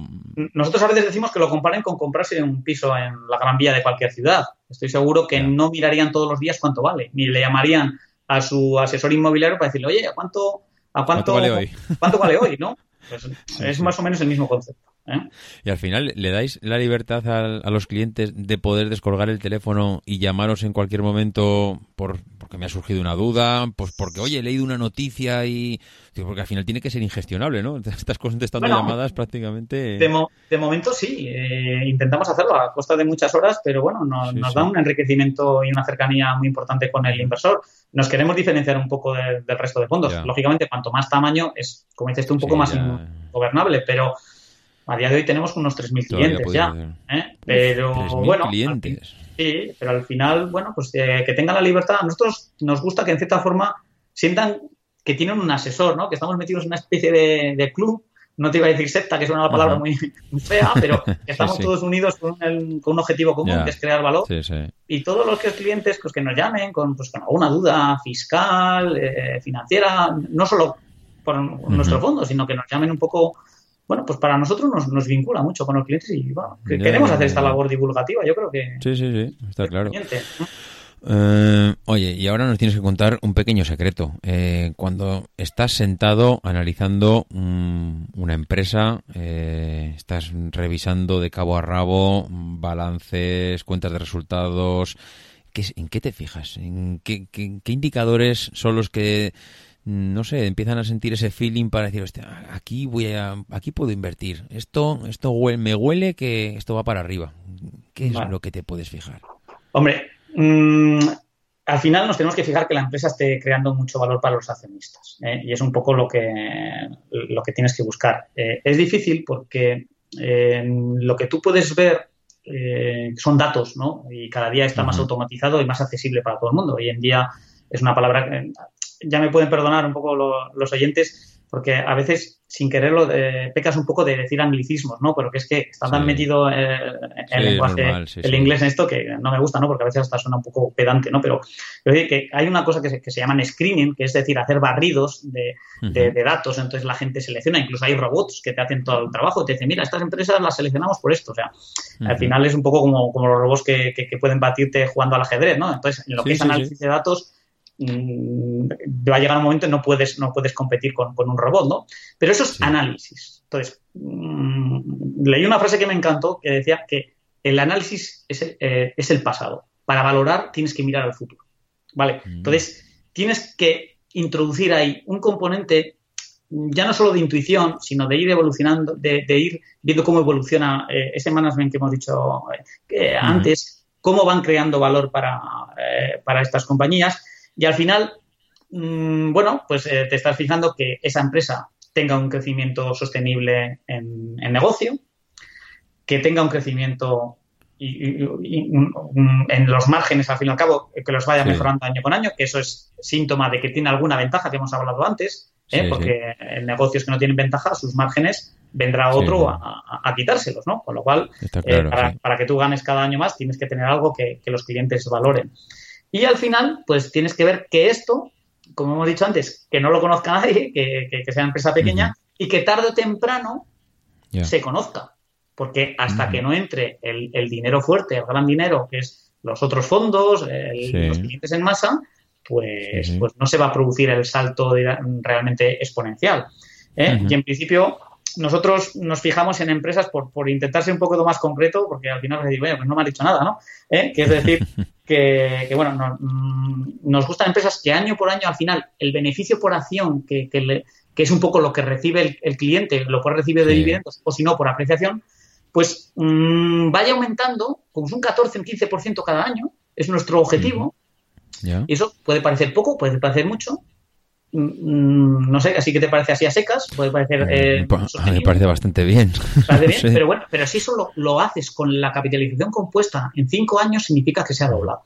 [SPEAKER 2] nosotros a veces decimos que lo comparen con comprarse un piso en la Gran Vía de cualquier ciudad. Estoy seguro que no mirarían todos los días cuánto vale, ni le llamarían a su asesor inmobiliario para decirle, oye, ¿a cuánto, a cuánto, vale hoy? ¿Cuánto vale hoy? ¿no? [LAUGHS] Pues es más o menos el mismo concepto. ¿eh?
[SPEAKER 1] Y al final, ¿le dais la libertad a, los clientes de poder descolgar el teléfono y llamaros en cualquier momento por porque me ha surgido una duda, pues porque, oye, he leído una noticia y... Porque al final tiene que ser ingestionable, ¿no? [LAUGHS] Estás contestando llamadas prácticamente...
[SPEAKER 2] De, momento sí, eh, intentamos hacerlo a costa de muchas horas, pero bueno, nos, da un enriquecimiento y una cercanía muy importante con el inversor. Nos queremos diferenciar un poco del resto de fondos. Lógicamente, cuanto más tamaño es, como dices tú, un poco más gobernable, pero a día de hoy tenemos unos 3.000 clientes ya. ¿eh? Pero bueno.
[SPEAKER 1] clientes.
[SPEAKER 2] Sí, pero al final, bueno, pues eh, que tengan la libertad. A nosotros nos gusta que en cierta forma sientan que tienen un asesor, ¿no? Que estamos metidos en una especie de, club. No te iba a decir secta, que es una palabra muy, fea, pero [LAUGHS] estamos todos unidos con, un objetivo común, que es crear valor. y todos los que clientes pues, que nos llamen con, pues, con alguna duda fiscal, eh, financiera, no solo por nuestro fondo, sino que nos llamen un poco bueno, pues para nosotros nos, vincula mucho con los clientes y bueno, queremos hacer esta labor divulgativa, yo creo que...
[SPEAKER 1] Sí, sí, sí, está claro. Eh, oye, y ahora nos tienes que contar un pequeño secreto. Eh, cuando estás sentado analizando una empresa, eh, estás revisando de cabo a rabo balances, cuentas de resultados, ¿en qué te fijas? ¿En qué indicadores son los que no sé, empiezan a sentir ese feeling para decir, aquí voy a, aquí puedo invertir. Esto, esto me huele que esto va para arriba. ¿Qué es lo que te puedes fijar?
[SPEAKER 2] Hombre, mm, al final nos tenemos que fijar que la empresa esté creando mucho valor para los accionistas. ¿eh? Y es un poco lo que, lo que tienes que buscar. Eh, es difícil porque eh, lo que tú puedes ver son datos, ¿no? Y cada día está más automatizado y más accesible para todo el mundo. Hoy en día es una palabra ya me pueden perdonar un poco los oyentes, porque a veces, sin quererlo, eh, pecas un poco de decir anglicismos, ¿no? Pero que es que está tan metido eh, el lenguaje, el inglés en esto que no me gusta, ¿no? Porque a veces hasta suena un poco pedante, ¿no? Pero, que hay una cosa que se, que se llaman screening, que es decir, hacer barridos de, datos, entonces la gente selecciona, incluso hay robots que te hacen todo el trabajo, te dicen, mira, estas empresas las seleccionamos por esto, o sea, al final es un poco como, como los robots que, que, pueden batirte jugando al ajedrez, ¿no? Entonces, en lo que es análisis de datos, Mm, va a llegar un momento no puedes, no puedes competir con, un robot, ¿no? Pero eso es análisis. Entonces, mm, leí una frase que me encantó que decía que el análisis es el, eh, es el pasado. Para valorar tienes que mirar al futuro. ¿Vale? Mm. Entonces, tienes que introducir ahí un componente ya no solo de intuición, sino de ir evolucionando, de, ir viendo cómo evoluciona eh, ese management que hemos dicho eh, antes, cómo van creando valor para, para estas compañías y al final, mm, bueno, pues eh, te estás fijando que esa empresa tenga un crecimiento sostenible en, negocio, que tenga un crecimiento en los márgenes, al fin y al cabo, que los vaya mejorando año con año, que eso es síntoma de que tiene alguna ventaja que hemos hablado antes, ¿eh? porque en negocios que no tienen ventaja, sus márgenes vendrá otro a, quitárselos, ¿no? Con lo cual, eh, para, que tú ganes cada año más, tienes que tener algo que los clientes valoren. Y al final, pues tienes que ver que esto, como hemos dicho antes, que no lo conozca [LAUGHS] nadie, que, sea una empresa pequeña y que tarde o temprano se conozca. Porque hasta que no entre el, dinero fuerte, el gran dinero, que es los otros fondos, los clientes en masa, pues, pues no se va a producir el salto realmente exponencial. ¿eh? Y en principio, nosotros nos fijamos en empresas por, por intentar ser un poco más concreto, porque al final decir, bueno, pues no me ha dicho nada, ¿no? ¿Eh? Que es decir, [LAUGHS] que, bueno, mm, nos gustan empresas que año por año, al final, el beneficio por acción, que, que, es un poco lo que recibe el, cliente, lo puede recibir de dividendos, o si no, por apreciación, pues mm, vaya aumentando, como un 14, un 15% cada año, es nuestro objetivo. Y eso puede parecer poco, puede parecer mucho, no sé, así que te parece así a secas, puede parecer... Eh,
[SPEAKER 1] eh me parece bastante bien. [LAUGHS]
[SPEAKER 2] Pero bueno, pero si eso lo, haces con la capitalización compuesta en cinco años, significa que se ha doblado.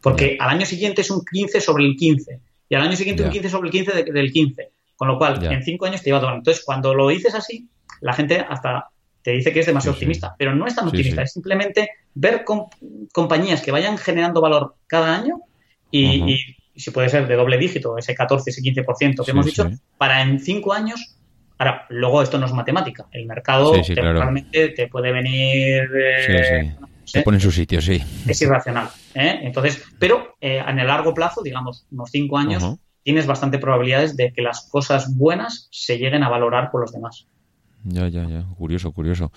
[SPEAKER 2] porque al año siguiente es un 15 sobre el 15 y al año siguiente un 15 sobre el 15 del 15, con lo cual en cinco años te lleva todo. Entonces, cuando lo dices así, la gente hasta te dice que es demasiado optimista, pero no es tan optimista, es simplemente ver compañías que vayan generando valor cada año y, si puede ser de doble dígito, ese 14, ese 15% que hemos dicho, para en cinco años Ahora, luego esto no es matemática. El mercado realmente te puede venir.
[SPEAKER 1] Eh, se pone en su sitio, sí.
[SPEAKER 2] Es irracional. ¿eh? Entonces, pero eh, en el largo plazo, digamos, unos cinco años, tienes bastante probabilidades de que las cosas buenas se lleguen a valorar por los demás.
[SPEAKER 1] Ya, ya, ya. Curioso, curioso.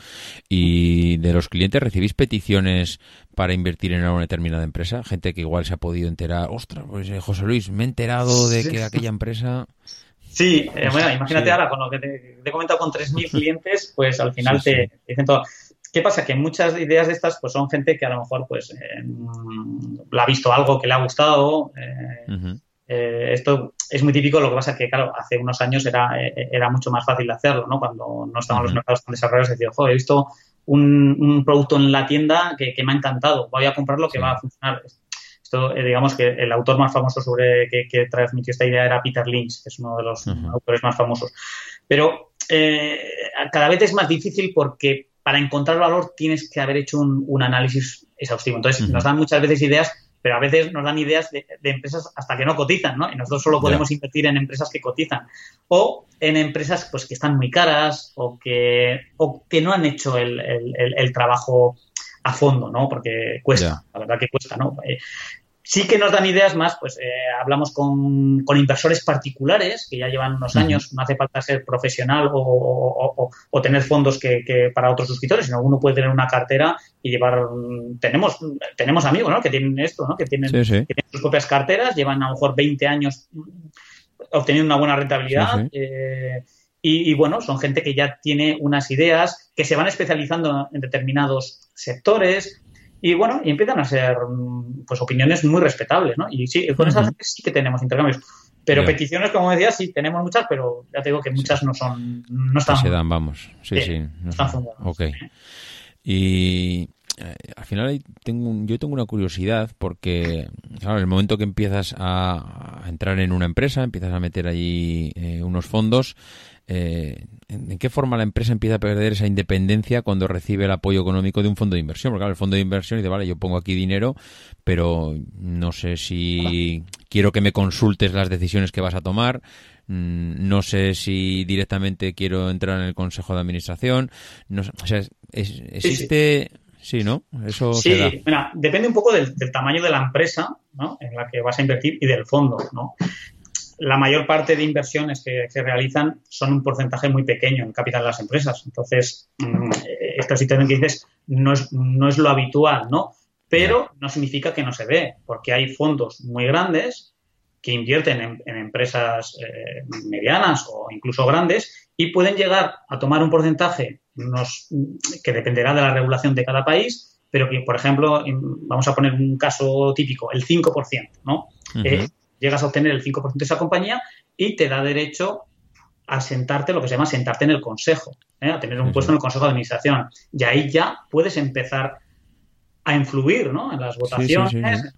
[SPEAKER 1] ¿Y de los clientes recibís peticiones para invertir en una determinada empresa? Gente que igual se ha podido enterar. Ostras, pues eh, José Luis, me he enterado de que aquella empresa.
[SPEAKER 2] Sí, eh, bueno, imagínate ahora con lo que te, he comentado con 3.000 [LAUGHS] clientes, pues al final te, dicen todo. ¿Qué pasa? Que muchas ideas de estas pues son gente que a lo mejor pues eh, ha visto algo que le ha gustado. Eh, esto es muy típico, lo que pasa es que, claro, hace unos años era, eh, era mucho más fácil de hacerlo, ¿no? Cuando no estaban los mercados tan desarrollados, decía, joder, he visto un, producto en la tienda que, me ha encantado, voy a comprarlo que va a funcionar. Esto, eh, digamos que el autor más famoso sobre que, transmitió esta idea era Peter Lynch, que es uno de los autores más famosos. Pero cada vez es más difícil porque para encontrar valor tienes que haber hecho un, análisis exhaustivo. Entonces, nos dan muchas veces ideas pero a veces nos dan ideas de, empresas hasta que no cotizan, ¿no? Y nosotros solo podemos invertir en empresas que cotizan. O en empresas pues que están muy caras o que, o que no han hecho el, trabajo a fondo, ¿no? Porque cuesta, la verdad que cuesta, ¿no? Sí que nos dan ideas más, pues eh, hablamos con, inversores particulares que ya llevan unos años, no hace falta ser profesional o, tener fondos que, para otros suscriptores, sino uno puede tener una cartera y llevar, tenemos, tenemos amigos ¿no? que tienen esto, ¿no? que, tienen, sus propias carteras, llevan a lo mejor 20 años obteniendo una buena rentabilidad. Eh, y, y, bueno, son gente que ya tiene unas ideas, que se van especializando en determinados sectores, y bueno, y empiezan a ser pues opiniones muy respetables, ¿no? Y sí, con esas sí que tenemos intercambios. Pero peticiones, como decía, sí, tenemos muchas, pero ya te digo que muchas no son, no están...
[SPEAKER 1] Se dan, vamos. Sí, sí.
[SPEAKER 2] No están fundadas.
[SPEAKER 1] Ok. Y eh, al final tengo yo tengo una curiosidad porque, claro, el momento que empiezas a, entrar en una empresa, empiezas a meter allí eh, unos fondos, eh, ¿en qué forma la empresa empieza a perder esa independencia cuando recibe el apoyo económico de un fondo de inversión? Porque claro, el fondo de inversión dice, vale, yo pongo aquí dinero, pero no sé si quiero que me consultes las decisiones que vas a tomar, mm, no sé si directamente quiero entrar en el consejo de administración, no o sea, existe... Sí, ¿no? Eso
[SPEAKER 2] sí, Mira, depende un poco del, del, tamaño de la empresa ¿no? en la que vas a invertir y del fondo, ¿no? La mayor parte de inversiones que se realizan son un porcentaje muy pequeño en capital de las empresas. Entonces, mm, esta situación que dices no es, no es lo habitual, ¿no? Pero no significa que no se ve, porque hay fondos muy grandes que invierten en, empresas eh, medianas o incluso grandes y pueden llegar a tomar un porcentaje que dependerá de la regulación de cada país, pero que, por ejemplo, vamos a poner un caso típico, el 5%, ¿no? Llegas a obtener el 5% de esa compañía y te da derecho a sentarte, lo que se llama sentarte en el consejo, ¿eh? a tener un puesto en el consejo de administración. Y ahí ya puedes empezar a influir ¿no? en las votaciones,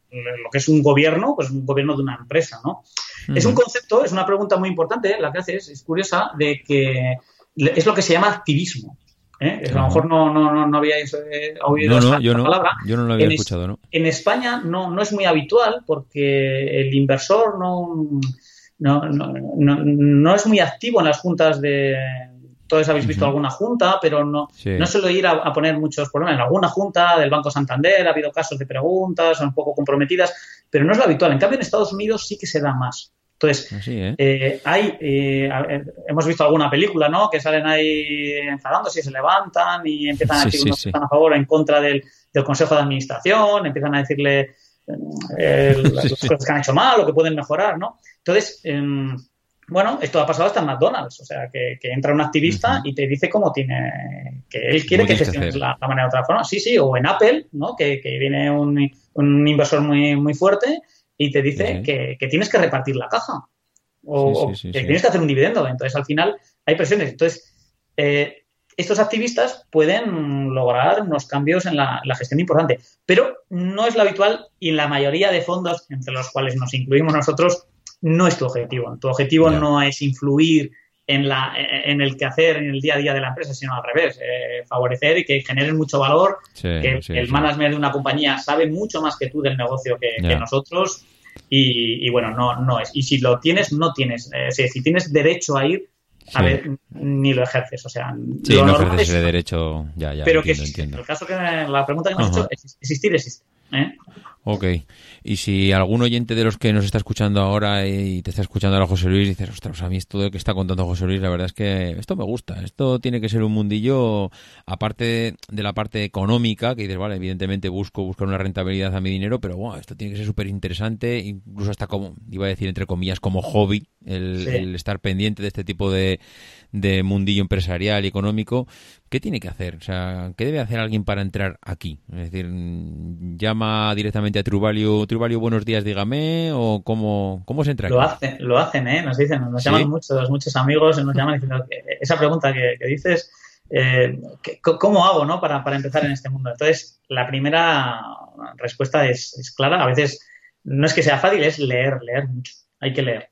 [SPEAKER 2] lo que es un gobierno, pues un gobierno de una empresa. ¿no? Es un concepto, es una pregunta muy importante, la que haces, es curiosa, de que es lo que se llama activismo. ¿Eh? A lo mejor no, no, no, habíais eh, oído esa, palabra.
[SPEAKER 1] Yo no lo había escuchado, ¿no?
[SPEAKER 2] En España no, no es muy habitual porque el inversor no, no, no, es muy activo en las juntas de... Todos habéis visto alguna junta, pero no, no suelo ir a, poner muchos problemas. En alguna junta del Banco Santander ha habido casos de preguntas, son un poco comprometidas, pero no es lo habitual. En cambio, en Estados Unidos sí que se da más. Entonces, ¿eh? Eh, hay, eh, hemos visto alguna película, ¿no? Que salen ahí enfadándose y se levantan y empiezan a decir que están a favor o en contra del, Consejo de Administración, empiezan a decirle [LAUGHS] las cosas que han hecho mal o que pueden mejorar, ¿no? Entonces, em, bueno, esto ha pasado hasta en McDonald's, o sea, que, entra un activista y te dice cómo tiene, que él quiere que gestiones la, manera de otra forma. Sí, sí, o en Apple, ¿no? Que, viene un, un inversor muy, muy fuerte y te dice que, tienes que repartir la caja o, que tienes que hacer un dividendo. Entonces, al final, hay presiones. Entonces, eh, estos activistas pueden lograr unos cambios en la, gestión importante, pero no es lo habitual y la mayoría de fondos, entre los cuales nos incluimos nosotros, no es tu objetivo. Tu objetivo no es influir en, la, en el quehacer, en el día a día de la empresa, sino al revés, eh, favorecer y que generen mucho valor, que el management de una compañía sabe mucho más que tú del negocio que, nosotros y, bueno, no, no es. Y si lo tienes, no tienes. Eh, si tienes derecho a ir, a ver, ni lo ejerces. O sea,
[SPEAKER 1] sí, no ejerces ese derecho, ya, ya,
[SPEAKER 2] pero entiendo, que entiendo. El caso que la pregunta que me has hecho, existir existe. ¿Eh?
[SPEAKER 1] Ok. Y si algún oyente de los que nos está escuchando ahora y te está escuchando ahora José Luis, dices, ostras, a mí esto de que está contando José Luis, la verdad es que esto me gusta. Esto tiene que ser un mundillo, aparte de la parte económica, que dices, vale, evidentemente busco buscar una rentabilidad a mi dinero, pero bueno, esto tiene que ser súper interesante, incluso hasta como, iba a decir entre comillas, como hobby, el estar pendiente de este tipo de, de mundillo empresarial y económico, ¿qué tiene que hacer? O sea, ¿qué debe hacer alguien para entrar aquí? Es decir, llama directamente a Truvalio, Truvalio, buenos días, dígame, o cómo, cómo se entra
[SPEAKER 2] aquí? Lo hacen, lo hacen, ¿eh? Nos dicen, nos llaman muchos, muchos amigos, nos llaman diciendo que esa pregunta que, dices, eh, ¿cómo hago, no? Para, para empezar en este mundo. Entonces, la primera respuesta es, es clara. A veces no es que sea fácil, es leer, leer mucho. Hay que leer.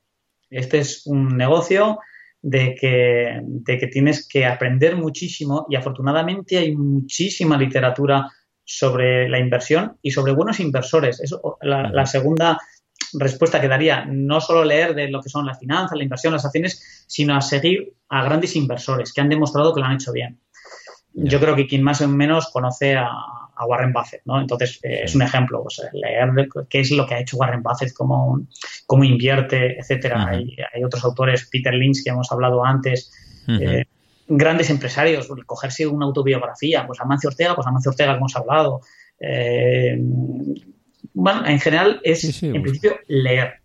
[SPEAKER 2] Este es un negocio de que, de que tienes que aprender muchísimo y afortunadamente hay muchísima literatura sobre la inversión y sobre buenos inversores. Eso, la, segunda respuesta que daría, no solo leer de lo que son las finanzas, la inversión, las acciones, sino a seguir a grandes inversores que han demostrado que lo han hecho bien. Yo creo que quien más o menos conoce a, a Warren Buffett, ¿no? Entonces, eh, es un ejemplo, pues, leer qué es lo que ha hecho Warren Buffett, cómo, cómo invierte, etcétera. hay, otros autores, Peter Lynch, que hemos hablado antes, eh, grandes empresarios, cogerse una autobiografía, pues Amancio Ortega, pues Amancio Ortega, hemos hablado. Eh, bueno, en general es, en principio, leer.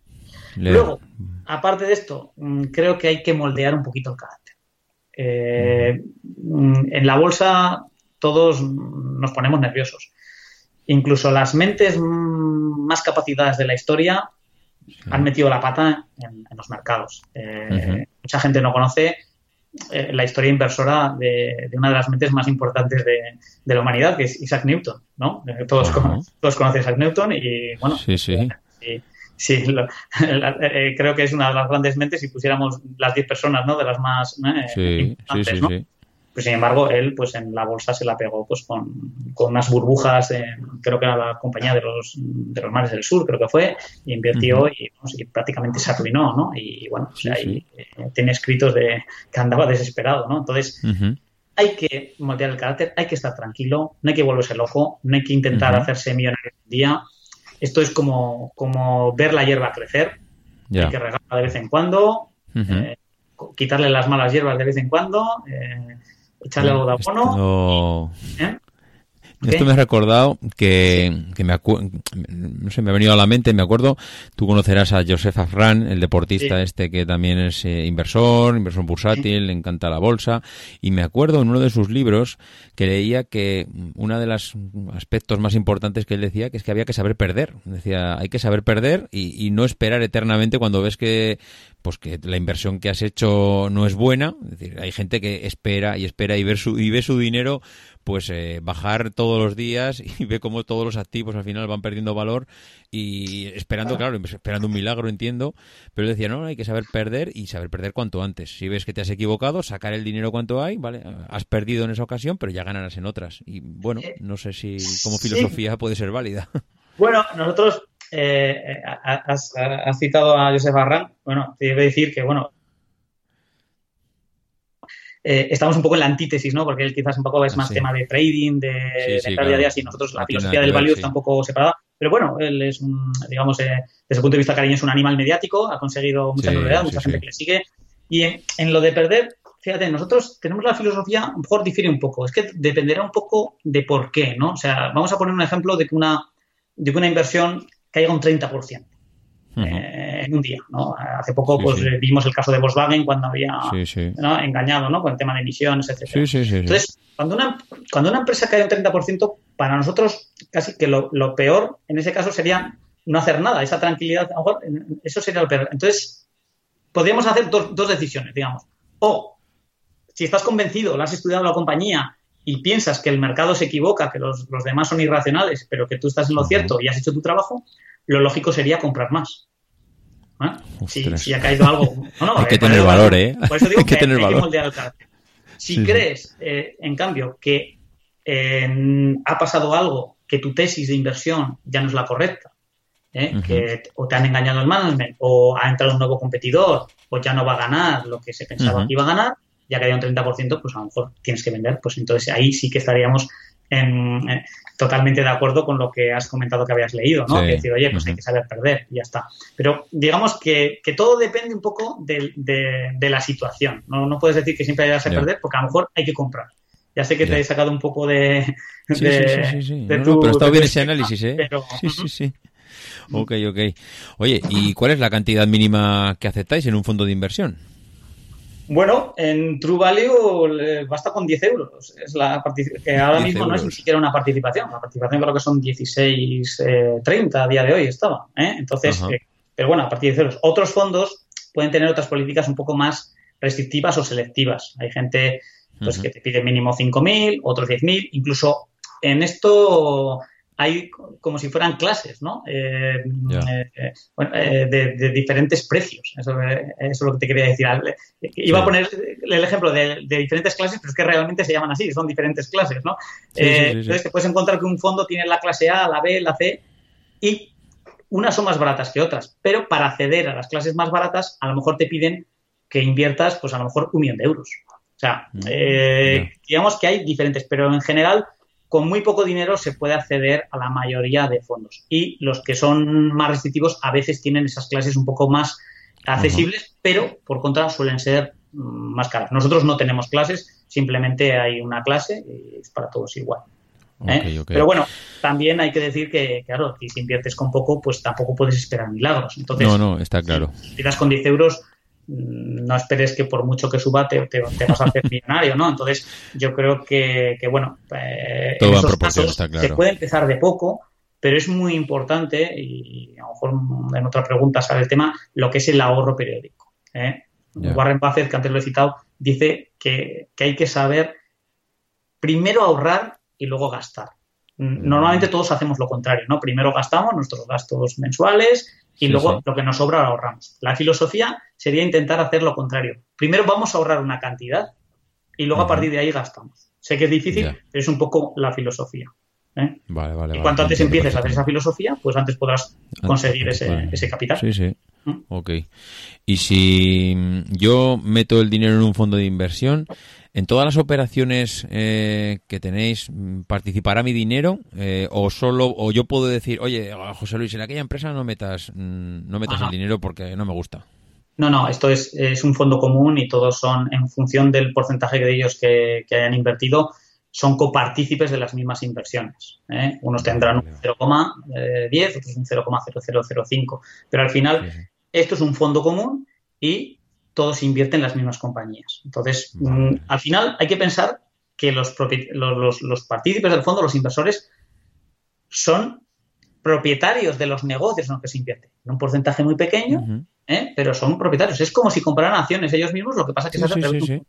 [SPEAKER 2] Luego, aparte de esto, mm, creo que hay que moldear un poquito el carácter. Mm, en la bolsa todos nos ponemos nerviosos. Incluso las mentes más capacitadas de la historia han metido la pata en, los mercados. Eh, mucha gente no conoce eh, la historia inversora de, una de las mentes más importantes de, la humanidad, que es Isaac Newton, ¿no? Eh, todos, todos conocen a Isaac Newton y, bueno,
[SPEAKER 1] sí, sí.
[SPEAKER 2] sí, [LAUGHS] creo que es una de las grandes mentes si pusiéramos las 10 personas, ¿no? De las más importantes, ¿no? Pues, sin embargo, él pues en la bolsa se la pegó pues con, unas burbujas, creo que era la compañía de los, de los mares del sur, creo que fue, y invirtió y, prácticamente se arruinó, ¿no? Y, bueno, ahí eh, tiene escritos de que andaba desesperado, ¿no? Entonces, hay que moldear el carácter, hay que estar tranquilo, no hay que volverse loco, no hay que intentar hacerse millonario un día. Esto es como, como ver la hierba crecer, hay que regarla de vez en cuando, eh, quitarle las malas hierbas de vez en cuando, eh, echarle algo de abono.
[SPEAKER 1] ¿eh? Esto me ha recordado que, me no sé, me ha venido a la mente, me acuerdo, tú conocerás a Joseph Afran, el deportista este que también es eh, inversor, inversor bursátil, le encanta la bolsa, y me acuerdo en uno de sus libros que leía que uno de los aspectos más importantes que él decía que es que había que saber perder. Decía, hay que saber perder y, y no esperar eternamente cuando ves que pues que la inversión que has hecho no es buena. Es decir, hay gente que espera y espera y, ver su, y ve su dinero pues eh, bajar todos los días [LAUGHS] y ve cómo todos los activos al final van perdiendo valor y esperando, claro, esperando un milagro, entiendo, pero decía, no, hay que saber perder y saber perder cuanto antes. Si ves que te has equivocado, sacar el dinero cuanto hay, ¿vale? Has perdido en esa ocasión, pero ya ganarás en otras. Y bueno, no sé si como filosofía puede ser válida. [LAUGHS]
[SPEAKER 2] Bueno, nosotros eh, has, citado a Joseph Arran. Bueno, te debo decir que, bueno, eh, estamos un poco en la antítesis, ¿no? Porque él quizás un poco es más tema de trading, de, sí, de y nosotros la filosofía del value está un poco separada. Pero bueno, él es un, digamos, eh, desde el punto de vista cariño es un animal mediático, ha conseguido mucha novedad, mucha gente que le sigue. Y en, lo de perder, fíjate, nosotros tenemos la filosofía, a lo mejor difiere un poco, es que dependerá un poco de por qué, ¿no? O sea, vamos a poner un ejemplo de que una, de que una inversión caiga un 30% eh, en un día. ¿no? Hace poco pues vimos el caso de Volkswagen cuando había engañado ¿no? con el tema de emisiones, etc. Entonces, cuando una, cuando una empresa cae un 30%, para nosotros casi que lo, peor en ese caso sería no hacer nada, esa tranquilidad, eso sería lo peor. Entonces, podríamos hacer dos, dos decisiones, digamos. O si estás convencido, lo has estudiado la compañía y piensas que el mercado se equivoca, que los, demás son irracionales, pero que tú estás en lo cierto y has hecho tu trabajo, lo lógico sería comprar más. ¿Eh? Si, ha caído algo. [LAUGHS]
[SPEAKER 1] hay que tener valor, ¿eh?
[SPEAKER 2] Por eso digo hay que, tener valor. Si crees, eh, en cambio, que ha pasado algo, que tu tesis de inversión ya no es la correcta, ¿eh? que o te han engañado el management, o ha entrado un nuevo competidor, o ya no va a ganar lo que se pensaba que iba a ganar, ya que hay un 30%, pues a lo mejor tienes que vender. Pues entonces ahí sí que estaríamos totalmente de acuerdo con lo que has comentado que habías leído, ¿no? Que decir, oye, pues hay que saber perder y ya está. Pero digamos que, todo depende un poco de, la situación. ¿no? no puedes decir que siempre hay que perder porque a lo mejor hay que comprar. Ya sé que te he sacado un poco de,
[SPEAKER 1] sí, sí, sí, pero está bien ese análisis, ¿eh? Sí, sí, sí. Ok, ok. Oye, ¿y cuál es la cantidad mínima que aceptáis en un fondo de inversión?
[SPEAKER 2] Bueno, en True Value basta con 10 euros. Es la que ahora mismo no es ni siquiera una participación. La participación creo que son 16.30 eh, a día de hoy estaba. ¿eh? Entonces, eh, pero bueno, a partir de 10 euros. Otros fondos pueden tener otras políticas un poco más restrictivas o selectivas. Hay gente pues, que te pide mínimo 5.000, otros 10.000. Incluso en esto hay como si fueran clases, ¿no? Eh, eh, eh, de, diferentes precios. Eso, es lo que te quería decir. Iba a poner el ejemplo de, diferentes clases, pero es que realmente se llaman así, son diferentes clases, ¿no? entonces te puedes encontrar que un fondo tiene la clase A, la B, la C y unas son más baratas que otras, pero para acceder a las clases más baratas a lo mejor te piden que inviertas pues a lo mejor un millón de euros. O sea, mm, digamos que hay diferentes, pero en general con muy poco dinero se puede acceder a la mayoría de fondos. Y los que son más restrictivos a veces tienen esas clases un poco más accesibles, pero por contra suelen ser mm, más caras. Nosotros no tenemos clases, simplemente hay una clase y es para todos igual. ¿eh? Pero bueno, también hay que decir que, claro, si inviertes con poco, pues tampoco puedes esperar milagros. Entonces,
[SPEAKER 1] no, no, está claro.
[SPEAKER 2] Si tiras con 10 euros, no esperes que por mucho que suba te, vas a hacer millonario, ¿no? Entonces, yo creo que, bueno, eh, en esos casos se puede empezar de poco, pero es muy importante, y a lo mejor en otra pregunta sale el tema, lo que es el ahorro periódico. ¿eh? Warren Buffett, que antes lo he citado, dice que, que hay que saber primero ahorrar y luego gastar. Normalmente todos hacemos lo contrario, ¿no? Primero gastamos nuestros gastos mensuales y luego lo que nos sobra lo ahorramos. La filosofía sería intentar hacer lo contrario. Primero vamos a ahorrar una cantidad y luego a partir de ahí gastamos. Sé que es difícil, pero es un poco la filosofía. ¿eh?
[SPEAKER 1] Vale, vale,
[SPEAKER 2] y cuanto antes empieces a hacer esa filosofía, pues antes podrás conseguir ese, ese capital.
[SPEAKER 1] Sí, sí. ¿Mm? Ok. Y si yo meto el dinero en un fondo de inversión, ¿En todas las operaciones eh, que tenéis participará mi dinero eh, o solo o yo puedo decir, oye, José Luis, en aquella empresa no metas mm, no metas el dinero porque no me gusta?
[SPEAKER 2] No, no, esto es, es, un fondo común y todos son en función del porcentaje de ellos que, hayan invertido, son copartícipes de las mismas inversiones. ¿eh? Unos tendrán un 0,10, otros un 0,0005, pero al final esto es un fondo común y todos invierten en las mismas compañías. Entonces, mm, al final hay que pensar que los, los, partícipes del fondo, los inversores, son propietarios de los negocios en los que se invierte. En un porcentaje muy pequeño, ¿eh? pero son propietarios. Es como si compraran acciones ellos mismos, lo que pasa es que se hace sí,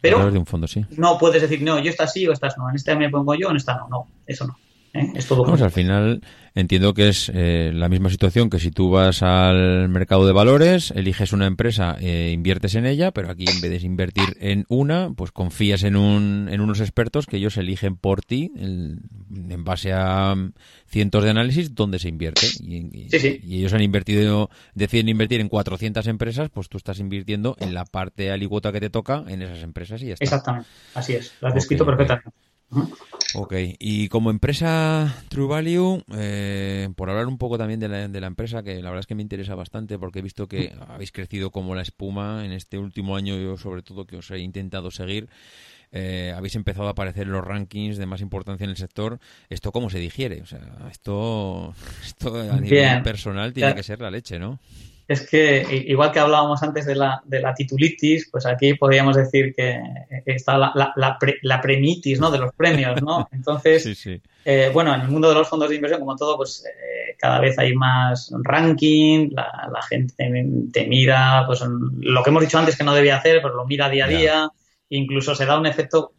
[SPEAKER 2] Pero
[SPEAKER 1] de un fondo, sí.
[SPEAKER 2] no puedes decir, no, yo esta sí o estas no. En esta me pongo yo, en esta no. No, eso no. ¿Eh? Es todo.
[SPEAKER 1] Vamos, al final entiendo que es eh, la misma situación que si tú vas al mercado de valores, eliges una empresa, e inviertes en ella, pero aquí en vez de invertir en una, pues confías en, un, en unos expertos que ellos eligen por ti en base a cientos de análisis dónde se invierte. Y, ellos han invertido, deciden invertir en 400 empresas, pues tú estás invirtiendo en la parte aliguota que te toca en esas empresas y ya está.
[SPEAKER 2] Exactamente, así es, lo has descrito perfectamente.
[SPEAKER 1] Ok, y como empresa True Value, eh, por hablar un poco también de la, de la, empresa, que la verdad es que me interesa bastante porque he visto que habéis crecido como la espuma en este último año, yo sobre todo que os he intentado seguir, eh, habéis empezado a aparecer en los rankings de más importancia en el sector. ¿Esto cómo se digiere? O sea, esto, [LAUGHS] esto a nivel personal tiene que ser la leche, ¿no?
[SPEAKER 2] Es que igual que hablábamos antes de la, de la titulitis, pues aquí podríamos decir que está la, la, la, premitis, ¿no? De los premios, ¿no? [LAUGHS] Entonces, eh, bueno, en el mundo de los fondos de inversión, como todo, pues eh, cada vez hay más ranking, la, gente te, mira, pues lo que hemos dicho antes que no debía hacer, pues lo mira día a día incluso se da un efecto.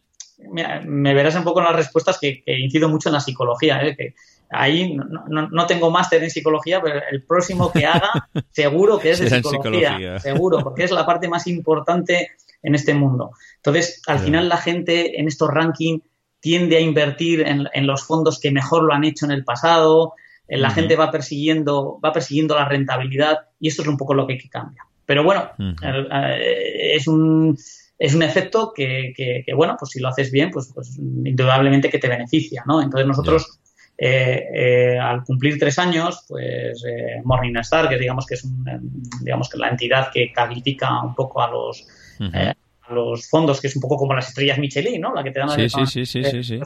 [SPEAKER 2] me verás un poco en las respuestas que, incido mucho en la psicología, ¿eh? que ahí no, tengo máster en psicología, pero el próximo que haga [LAUGHS] seguro que es de psicología, seguro, porque es la parte más importante en este mundo. Entonces, al final la gente en estos rankings tiende a invertir en, los fondos que mejor lo han hecho en el pasado, la gente va persiguiendo, va persiguiendo la rentabilidad y esto es un poco lo que, cambia. Pero bueno, eh, es un es un efecto que, bueno, pues si lo haces bien, pues, pues indudablemente que te beneficia, ¿no? Entonces nosotros eh, al cumplir tres años, pues Morningstar, que digamos que es digamos que la entidad que califica un poco a los a los fondos, que es un poco como las estrellas Michelin, ¿no? La que te dan
[SPEAKER 1] sí, sí, sí, sí, sí,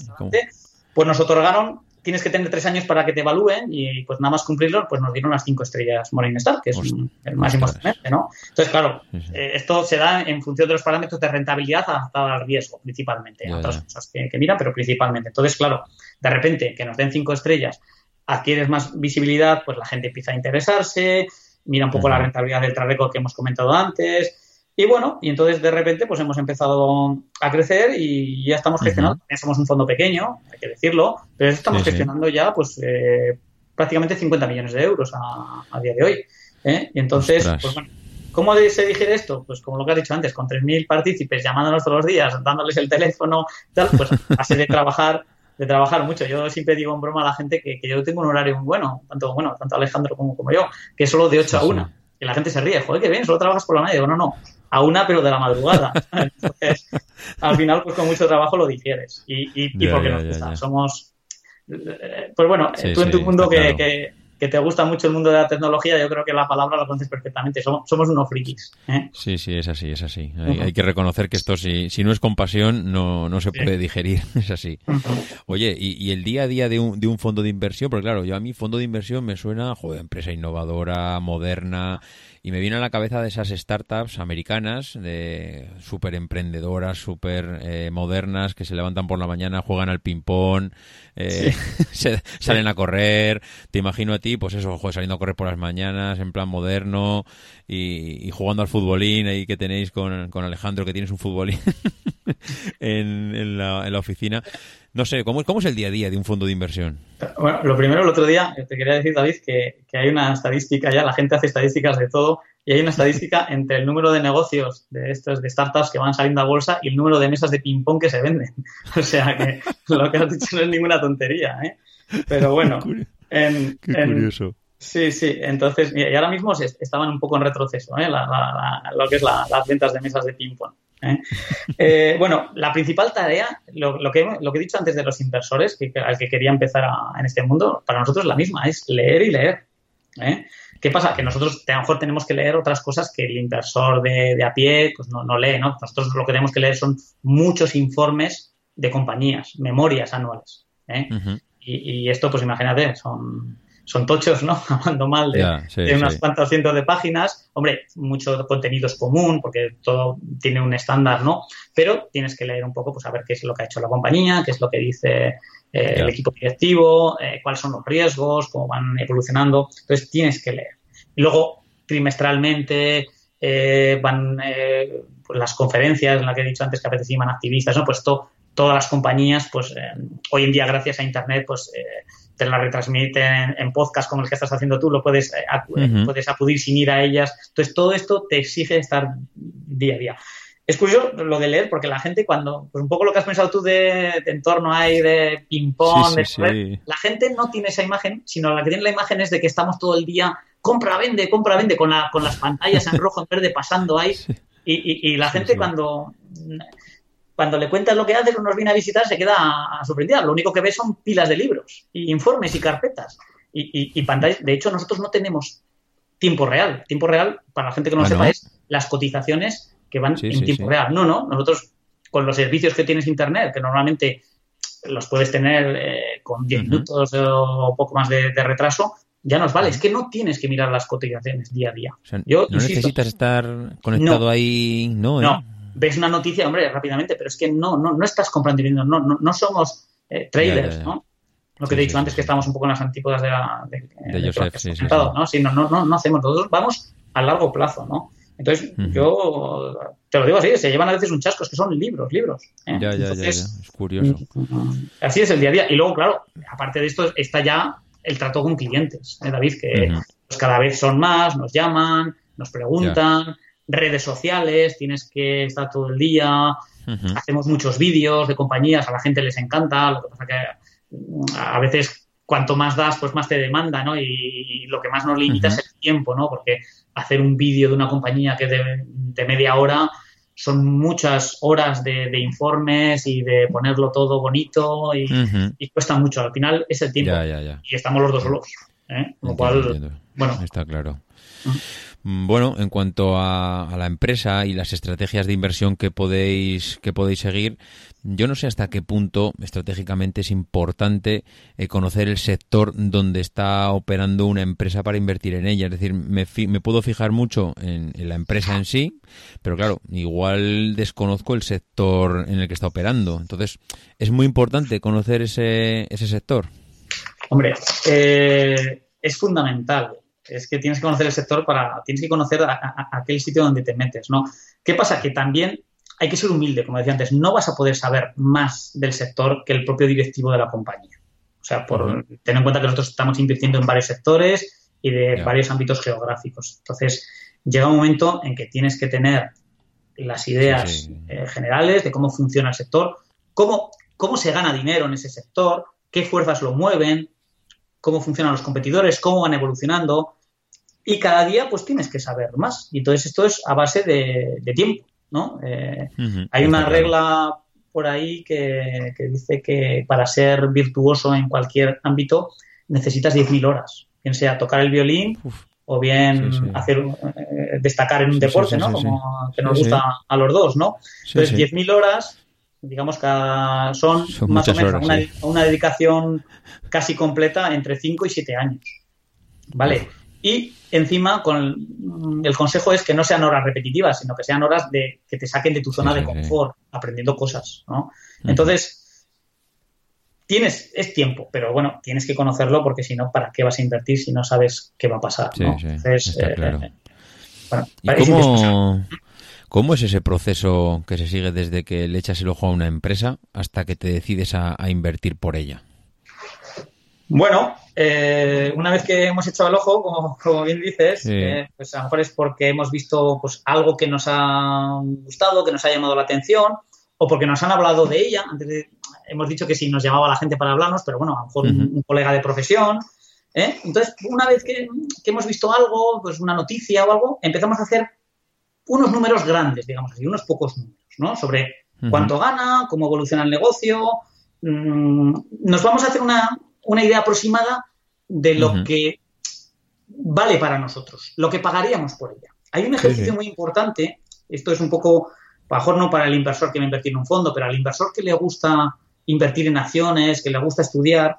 [SPEAKER 2] Pues nos otorgaron, tienes que tener tres años para que te evalúen y pues nada más cumplirlo, pues nos dieron las cinco estrellas Morningstar, que es el más importante, ¿no? Entonces, claro, eh, esto se da en función de los parámetros de rentabilidad adaptada al riesgo, principalmente, otras cosas que, que miran, pero principalmente. Entonces, claro, de repente que nos den cinco estrellas, adquieres más visibilidad, pues la gente empieza a interesarse, mira un poco la rentabilidad del track que hemos comentado antes, y bueno, y entonces de repente pues hemos empezado a crecer y ya estamos gestionando, somos un fondo pequeño, hay que decirlo, pero estamos gestionando ya pues eh, prácticamente 50 millones de euros a, día de hoy. ¿eh? Y entonces, pues bueno, ¿cómo se digiere esto? Pues como lo que has dicho antes, con 3.000 partícipes llamándonos todos los días, dándoles el teléfono, tal, pues [LAUGHS] así de trabajar de trabajar mucho. Yo siempre digo en broma a la gente que, yo tengo un horario muy bueno, tanto bueno, tanto Alejandro como, como yo, que es solo de 8 a 1. Y la gente se ríe, joder, qué bien, solo trabajas por la mañana. Digo, no, no, a una, pero de la madrugada. [LAUGHS] Entonces, al final, pues con mucho trabajo lo difieres. Y, y, porque nos gusta. Somos. Eh, pues bueno, tú en tu mundo que, que te gusta mucho el mundo de la tecnología, yo creo que la palabra la conoces perfectamente. Somos, somos unos frikis. ¿eh?
[SPEAKER 1] Sí, sí, es así, es así. Hay, que reconocer que esto, si, si no es compasión, no, no se puede digerir. [LAUGHS] Es así. Oye, y, el día a día de un, de un fondo de inversión, porque claro, yo a mí fondo de inversión me suena, joder, empresa innovadora, moderna, y me viene a la cabeza de esas startups americanas, de súper emprendedoras, súper eh, modernas, que se levantan por la mañana, juegan al ping-pong, eh, [LAUGHS] salen a correr. Te imagino a ti, pues eso, saliendo a correr por las mañanas, en plan moderno, y, jugando al futbolín ahí que tenéis con, con Alejandro, que tienes un futbolín [LAUGHS] en, en, la, en la oficina. No sé, ¿cómo, ¿cómo es el día a día de un fondo de inversión?
[SPEAKER 2] Bueno, lo primero, el otro día te quería decir, David, que, que, hay una estadística ya, la gente hace estadísticas de todo, y hay una estadística [LAUGHS] entre el número de negocios de estos, de startups que van saliendo a bolsa y el número de mesas de ping-pong que se venden. [LAUGHS] O sea que [LAUGHS] lo que has dicho no es ninguna tontería, ¿eh? Pero bueno.
[SPEAKER 1] Qué, curioso.
[SPEAKER 2] Sí, sí. Entonces, y ahora mismo estaban un poco en retroceso, ¿eh? lo que es las ventas de mesas de ping-pong. ¿Eh? Eh, bueno, la principal tarea, lo, que, lo que he dicho antes de los inversores, que, al que quería empezar en este mundo, para nosotros es la misma, es leer y leer. ¿eh? ¿Qué pasa? Que nosotros a lo mejor tenemos que leer otras cosas que el inversor de, a pie pues no, no, lee, ¿no? Nosotros lo que tenemos que leer son muchos informes de compañías, memorias anuales. y, y, esto, pues imagínate, son son tochos, ¿no? [LAUGHS] Hablando mal de, unas cuantas cientos de páginas. Hombre, mucho contenido es común porque todo tiene un estándar, ¿no? Pero tienes que leer un poco, pues a ver qué es lo que ha hecho la compañía, qué es lo que dice eh, el equipo directivo, eh, cuáles son los riesgos, cómo van evolucionando. Entonces tienes que leer. Y luego, trimestralmente, eh, van pues, las conferencias en las que he dicho antes que participan activistas, ¿no? Pues todas las compañías, pues hoy en día, gracias a Internet, pues te la retransmiten en, podcast como el que estás haciendo tú, lo puedes, eh, puedes acudir sin ir a ellas. Entonces, todo esto te exige estar día a día. Es curioso lo de leer, porque la gente cuando, pues un poco lo que has pensado tú de, entorno hay de ping-pong, la gente no tiene esa imagen, sino la que tiene la imagen es de que estamos todo el día compra, vende, compra, vende, con, la, con las pantallas en rojo, en verde pasando ahí. [LAUGHS] Y, y, la gente cuando cuando le cuentas lo que haces o nos viene a visitar, se queda sorprendida. Lo único que ve son pilas de libros, y informes y carpetas y, y, pantallas. De hecho, nosotros no tenemos tiempo real. Tiempo real, para la gente que no lo ah, sepa, es las cotizaciones que van en tiempo real. No, no. Nosotros, con los servicios que tienes Internet, que normalmente los puedes tener eh, con 10 minutos o poco más de, retraso, ya nos vale. Es que no tienes que mirar las cotizaciones día a día.
[SPEAKER 1] no necesitas estar conectado ahí, no,
[SPEAKER 2] ¿eh? Ves una noticia, hombre, rápidamente, pero es que no, no, no estás comprando y no, no, no somos eh, traders, ¿no? Lo que te he dicho antes, que estamos un poco en las antípodas de la... De,
[SPEAKER 1] Joseph, sí,
[SPEAKER 2] ¿no? Sí, no, no, no, no hacemos, nosotros vamos a largo plazo, ¿no? Entonces, yo te lo digo así, se llevan a veces un chasco, es que son libros, libros.
[SPEAKER 1] ¿eh? Ya, ya, ya, es curioso.
[SPEAKER 2] Así es el día a día. Y luego, claro, aparte de esto, está ya el trato con clientes, ¿eh, David, que pues, cada vez son más, nos llaman, nos preguntan, redes sociales, tienes que estar todo el día, hacemos muchos vídeos de compañías, a la gente les encanta, lo que pasa que mm, a veces cuanto más das, pues más te demanda, ¿no? Y, lo que más nos limita es el tiempo, ¿no? Porque hacer un vídeo de una compañía que de, de media hora son muchas horas de, informes y de ponerlo todo bonito y, cuesta mucho. Al final es el tiempo. Y estamos los dos solos. ¿eh? Lo cual, bueno.
[SPEAKER 1] Está claro. Bueno, en cuanto a, la empresa y las estrategias de inversión que podéis, que podéis seguir, yo no sé hasta qué punto estratégicamente es importante eh, conocer el sector donde está operando una empresa para invertir en ella. Es decir, me, me puedo fijar mucho en, la empresa en sí, pero claro, igual desconozco el sector en el que está operando. Entonces, es muy importante conocer ese, ese sector.
[SPEAKER 2] Hombre, eh, es fundamental es que tienes que conocer el sector para, tienes que conocer aquel sitio donde te metes, ¿no? ¿Qué pasa? Que también hay que ser humilde, como decía antes, no vas a poder saber más del sector que el propio directivo de la compañía. O sea, por tener en cuenta que nosotros estamos invirtiendo en varios sectores y de varios ámbitos geográficos. Entonces, llega un momento en que tienes que tener las ideas eh, generales de cómo funciona el sector, cómo, cómo se gana dinero en ese sector, qué fuerzas lo mueven, cómo funcionan los competidores, cómo van evolucionando, y cada día pues tienes que saber más. Y entonces esto es a base de, tiempo, ¿no? Eh, hay una regla por ahí que, dice que para ser virtuoso en cualquier ámbito necesitas 10.000 horas, bien sea tocar el violín o bien hacer eh, destacar en un deporte, ¿no? Como que nos gusta a los dos, ¿no? Entonces 10.000 horas digamos que son, más o menos una, una, dedicación casi completa entre 5 y 7 años. ¿Vale? Y encima, con el, consejo es que no sean horas repetitivas, sino que sean horas de que te saquen de tu zona de confort, aprendiendo cosas, ¿no? Entonces, tienes, es tiempo, pero bueno, tienes que conocerlo porque si no, ¿para qué vas a invertir si no sabes qué va a pasar? ¿no? Entonces,
[SPEAKER 1] eh, eh, ¿Y cómo, cómo, es ese proceso que se sigue desde que le echas el ojo a una empresa hasta que te decides a invertir por ella?
[SPEAKER 2] Bueno, eh, una vez que hemos echado el ojo, como, bien dices, eh, pues a lo mejor es porque hemos visto pues, algo que nos ha gustado, que nos ha llamado la atención, o porque nos han hablado de ella. Antes hemos dicho que si nos llamaba la gente para hablarnos, pero bueno, a lo mejor un, colega de profesión. ¿eh? Entonces, una vez que, hemos visto algo, pues una noticia o algo, empezamos a hacer unos números grandes, digamos así, unos pocos números, ¿no? Sobre cuánto gana, cómo evoluciona el negocio. Mm, nos vamos a hacer una, una idea aproximada de lo que vale para nosotros, lo que pagaríamos por ella. Hay un ejercicio muy importante, esto es un poco, a lo mejor no para el inversor que va a invertir en un fondo, pero al inversor que le gusta invertir en acciones, que le gusta estudiar,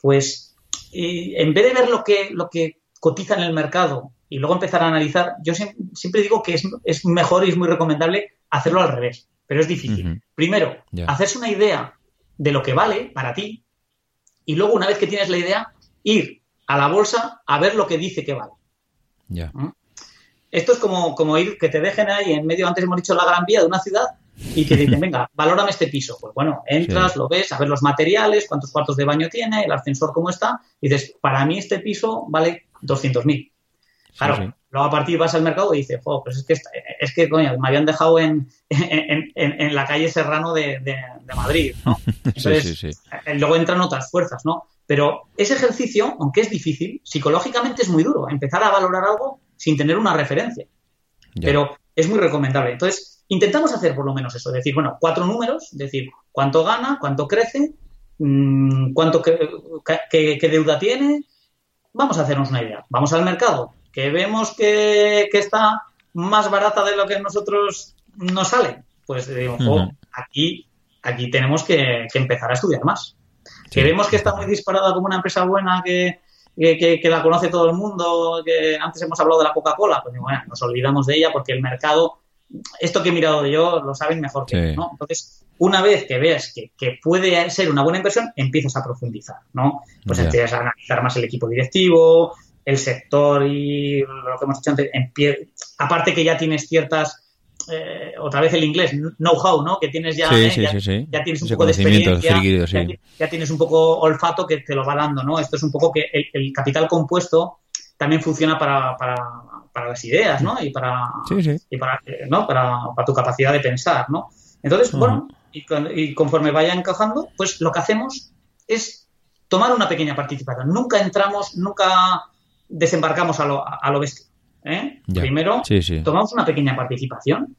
[SPEAKER 2] pues eh, en vez de ver lo que, lo que cotiza en el mercado y luego empezar a analizar, yo siempre digo que es, mejor y es muy recomendable hacerlo al revés, pero es difícil. Primero, hacerse una idea de lo que vale para ti, y luego, una vez que tienes la idea, ir a la bolsa a ver lo que dice que vale.
[SPEAKER 1] Ya. ¿Mm?
[SPEAKER 2] Esto es como, como ir, que te dejen ahí en medio, antes hemos dicho la gran vía de una ciudad, y te dicen, venga, [LAUGHS] valórame este piso. Pues bueno, entras, lo ves, a ver los materiales, cuántos cuartos de baño tiene, el ascensor cómo está, y dices, para mí este piso vale 200.000. Claro, luego a partir vas al mercado y dices, pues es que, es que coño, me habían dejado en, en, la calle Serrano de, Madrid, ¿no? [LAUGHS] Entonces, eh, luego entran otras fuerzas, ¿no? Pero ese ejercicio, aunque es difícil, psicológicamente es muy duro, empezar a valorar algo sin tener una referencia. Pero es muy recomendable. Entonces, intentamos hacer por lo menos eso, decir, bueno, cuatro números, decir, cuánto gana, cuánto crece, mm, cuánto qué deuda tiene, vamos a hacernos una idea. Vamos al mercado, que vemos que, está más barata de lo que nosotros nos sale, pues digo, aquí, aquí tenemos que, empezar a estudiar más. Que vemos que está muy disparada como una empresa buena que, que, la conoce todo el mundo, que antes hemos hablado de la Coca-Cola, pues bueno, nos olvidamos de ella porque el mercado, esto que he mirado yo, lo saben mejor que yo, ¿no? Entonces, una vez que veas que, puede ser una buena inversión, empiezas a profundizar, ¿no? Pues empiezas a analizar más el equipo directivo, el sector y lo que hemos dicho antes, en pie, aparte que ya tienes ciertas eh, otra vez el inglés, know-how, ¿no? Que tienes ya,
[SPEAKER 1] eh,
[SPEAKER 2] ya, tienes un poco de experiencia, ya, tienes un poco olfato que te lo va dando, ¿no? Esto es un poco que el, capital compuesto también funciona para, para, para las ideas, ¿no? Y para, y para, ¿no? para, para, tu capacidad de pensar, ¿no? Entonces, bueno, y, conforme vaya encajando, pues lo que hacemos es tomar una pequeña participación. Nunca entramos, nunca desembarcamos a lo, a lo bestia. ¿eh? Primero, tomamos una pequeña participación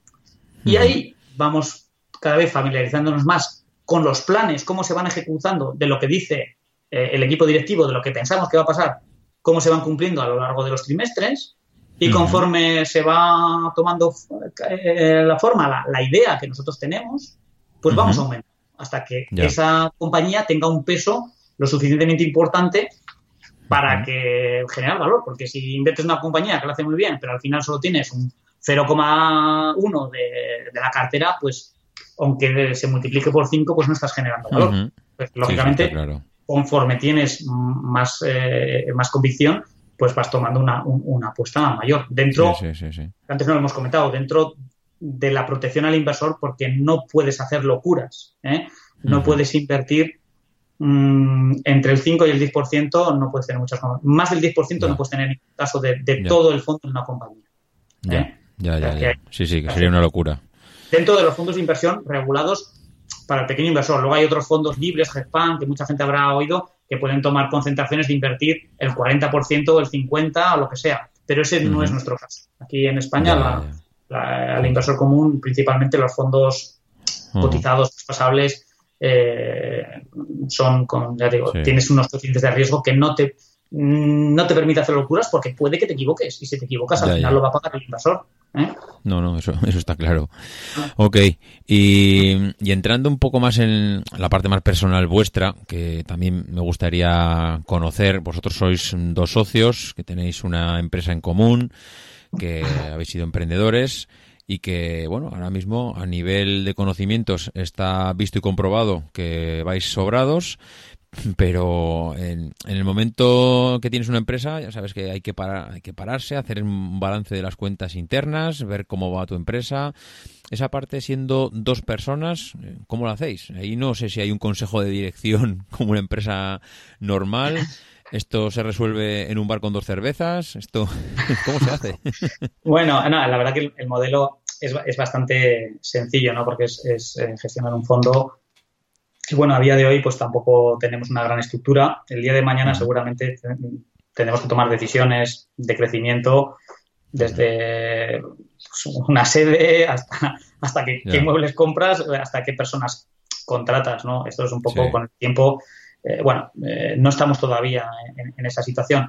[SPEAKER 2] y ahí vamos cada vez familiarizándonos más con los planes, cómo se van ejecutando de lo que dice eh, el equipo directivo, de lo que pensamos que va a pasar, cómo se van cumpliendo a lo largo de los trimestres y conforme se va tomando eh, la forma, la, idea que nosotros tenemos, pues vamos a aumentar hasta que esa compañía tenga un peso lo suficientemente importante para que generar valor, porque si inviertes en una compañía que lo hace muy bien, pero al final solo tienes un 0,1 de, de la cartera, pues aunque se multiplique por 5, pues no estás generando valor. pues, lógicamente, conforme tienes más, eh, más convicción, pues vas tomando una, una apuesta mayor. Dentro, antes no lo hemos comentado, dentro de la protección al inversor, porque no puedes hacer locuras, ¿eh? no puedes invertir Mm, entre el 5 y el 10% no puedes tener muchas Más del 10% no puedes tener en caso de, todo el fondo de una compañía.
[SPEAKER 1] ¿eh? Ya, ya, ya, Sí, sí, que sería una locura.
[SPEAKER 2] Dentro de los fondos de inversión regulados para el pequeño inversor. Luego hay otros fondos libres, GEFAN, que mucha gente habrá oído, que pueden tomar concentraciones de invertir el 40% o el 50% o lo que sea. Pero ese no es nuestro caso. Aquí en España, el inversor común, principalmente los fondos cotizados, pasables, eh, son, con, ya digo, tienes unos coeficientes de riesgo que no te, no te permite hacer locuras porque puede que te equivoques y si te equivocas al final lo va a pagar el inversor. ¿eh?
[SPEAKER 1] No, no, eso, eso está claro. Ok, y, y, entrando un poco más en la parte más personal vuestra, que también me gustaría conocer, vosotros sois dos socios, que tenéis una empresa en común, que habéis sido emprendedores y que, bueno, ahora mismo a nivel de conocimientos está visto y comprobado que vais sobrados, pero en, el momento que tienes una empresa, ya sabes que hay que, parar, hay que pararse, hacer un balance de las cuentas internas, ver cómo va tu empresa. Esa parte siendo dos personas, ¿cómo lo hacéis? Ahí no sé si hay un consejo de dirección [LAUGHS] como una empresa normal. [LAUGHS] ¿Esto se resuelve en un bar con dos cervezas? ¿Esto [LAUGHS] cómo se hace? [LAUGHS]
[SPEAKER 2] bueno, la verdad que el, modelo es, bastante sencillo, ¿no? Porque es, eh, gestionar un fondo que, bueno, a día de hoy pues tampoco tenemos una gran estructura. El día de mañana seguramente tenemos que tomar decisiones de crecimiento desde pues, una sede hasta, hasta qué, muebles compras, hasta qué personas contratas, ¿no? Esto es un poco con el tiempo eh, bueno, eh, no estamos todavía en, esa situación.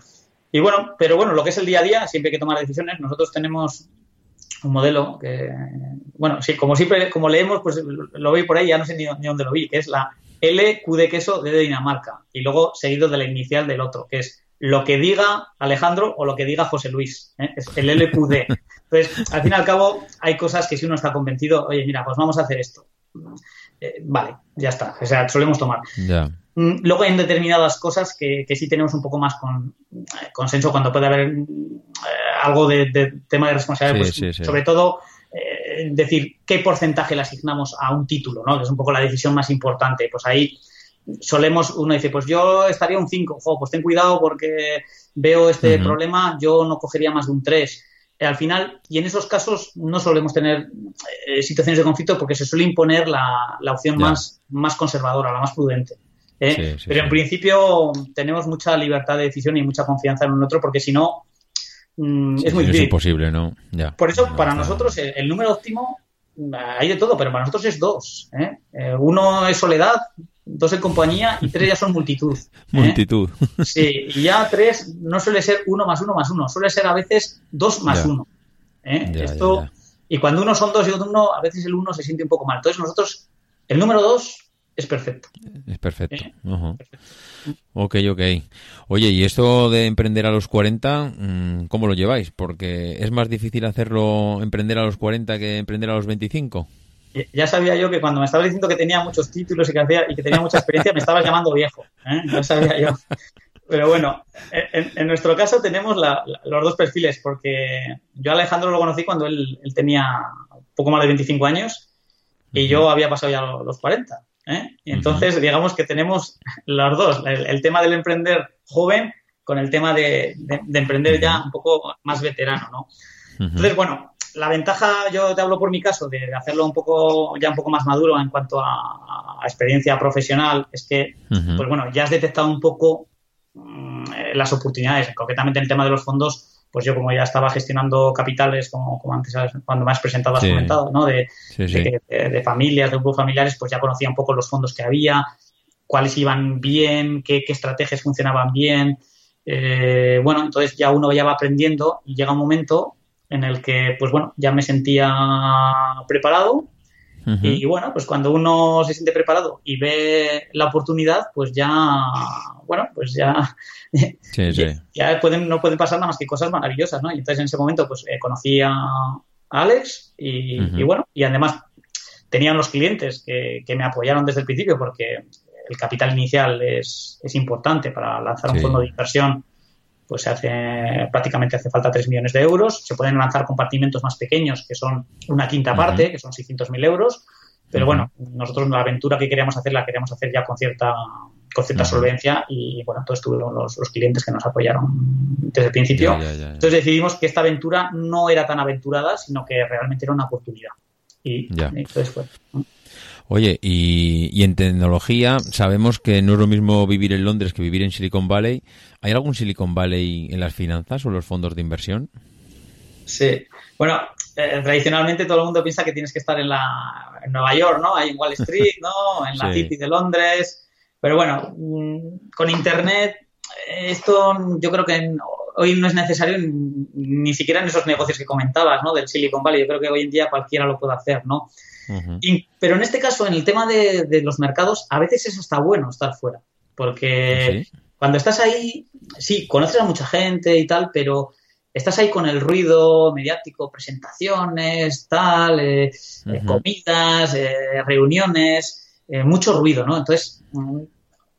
[SPEAKER 2] Y bueno, pero bueno, lo que es el día a día, siempre hay que tomar decisiones. Nosotros tenemos un modelo que, bueno, sí, como siempre, como leemos, pues lo vi por ahí, ya no sé ni, dónde lo vi, que es la LQ de queso de Dinamarca y luego seguido de la inicial del otro, que es lo que diga Alejandro o lo que diga José Luis, ¿eh? es el LQD. [LAUGHS] Entonces, al fin y al cabo, hay cosas que si uno está convencido, oye, mira, pues vamos a hacer esto. Vale, ya está. O sea, solemos tomar. Mm, luego hay determinadas cosas que, que sí tenemos un poco más con eh, consenso cuando puede haber eh, algo de, tema de responsabilidad, pues, sobre todo eh, decir qué porcentaje le asignamos a un título, ¿no? que es un poco la decisión más importante. Pues ahí solemos, uno dice, pues yo estaría un 5, pues ten cuidado porque veo este problema, yo no cogería más de un 3 al final, y en esos casos no solemos tener situaciones de conflicto porque se suele imponer la, la opción más, más conservadora, la más prudente. ¿eh? Pero en principio tenemos mucha libertad de decisión y mucha confianza en un otro porque si no mm, es muy difícil.
[SPEAKER 1] Es imposible, ¿no?
[SPEAKER 2] Por eso, para nosotros, el, número óptimo hay de todo, pero para nosotros es dos. ¿eh? Eh, uno es soledad, dos en compañía y tres ya son multitud. [LAUGHS]
[SPEAKER 1] multitud. [LAUGHS]
[SPEAKER 2] Sí, y ya tres no suele ser uno más uno más uno, suele ser a veces dos más uno. Esto, y cuando uno son dos y otro uno, a veces el uno se siente un poco mal. Entonces nosotros, el número dos es perfecto.
[SPEAKER 1] Es perfecto. Ok, ok. Oye, ¿y esto de emprender a los 40, mm, cómo lo lleváis? Porque es más difícil hacerlo emprender a los 40 que emprender a los 25.
[SPEAKER 2] Ya sabía yo que cuando me estabas diciendo que tenía muchos títulos y que, hacía, y que tenía mucha experiencia, me estabas llamando viejo. ¿eh? Ya sabía yo. Pero bueno, en, nuestro caso tenemos los dos perfiles, porque yo a Alejandro lo conocí cuando él, tenía poco más de 25 años y yo había pasado ya los 40. ¿eh? Y entonces, digamos que tenemos los dos, el, tema del emprender joven con el tema de, emprender ya un poco más veterano, ¿no? Entonces, bueno, la ventaja, yo te hablo por mi caso, de hacerlo un poco, ya un poco más maduro en cuanto a, experiencia profesional, es que, pues bueno, ya has detectado un poco mm, las oportunidades, concretamente en el tema de los fondos, pues yo como ya estaba gestionando capitales, como, como antes cuando me has presentado, has comentado, ¿no? De, De, familias, de grupos familiares, pues ya conocía un poco los fondos que había, cuáles iban bien, qué, estrategias funcionaban bien. Eh, bueno, entonces ya uno ya va aprendiendo y llega un momento en el que, pues bueno, ya me sentía preparado. Y bueno, pues cuando uno se siente preparado y ve la oportunidad, pues ya, bueno, pues ya, [LAUGHS] ya, pueden, no pueden pasar nada más que cosas maravillosas, ¿no? Y entonces en ese momento, pues eh, conocí a Alex y, bueno, y además tenían los clientes que, que, me apoyaron desde el principio porque el capital inicial es, es importante para lanzar un fondo de inversión pues se hace prácticamente hace falta 3 millones de euros. Se pueden lanzar compartimentos más pequeños, que son una quinta parte, que son 600.000 euros. Pero bueno, nosotros la aventura que queríamos hacer la queríamos hacer ya con cierta con cierta solvencia y bueno, entonces tuvimos los, clientes que nos apoyaron desde el principio. entonces decidimos que esta aventura no era tan aventurada, sino que realmente era una oportunidad. Y, y entonces fue.
[SPEAKER 1] Oye, y, en tecnología sabemos que no es lo mismo vivir en Londres que vivir en Silicon Valley. ¿Hay algún Silicon Valley en las finanzas o en los fondos de inversión?
[SPEAKER 2] Sí. Bueno, eh, tradicionalmente todo el mundo piensa que tienes que estar en, la, en Nueva York, ¿no? Hay en Wall Street, ¿no? [LAUGHS] En la City de Londres. Pero bueno, mm, con Internet esto yo creo que hoy no es necesario ni siquiera en esos negocios que comentabas, ¿no? Del Silicon Valley. Yo creo que hoy en día cualquiera lo puede hacer, ¿no? pero en este caso, en el tema de, los mercados, a veces es hasta bueno estar fuera, porque cuando estás ahí, sí, conoces a mucha gente y tal, pero estás ahí con el ruido mediático, presentaciones, tal, eh, eh, comidas, eh, reuniones, mucho ruido, ¿no? Entonces, mm,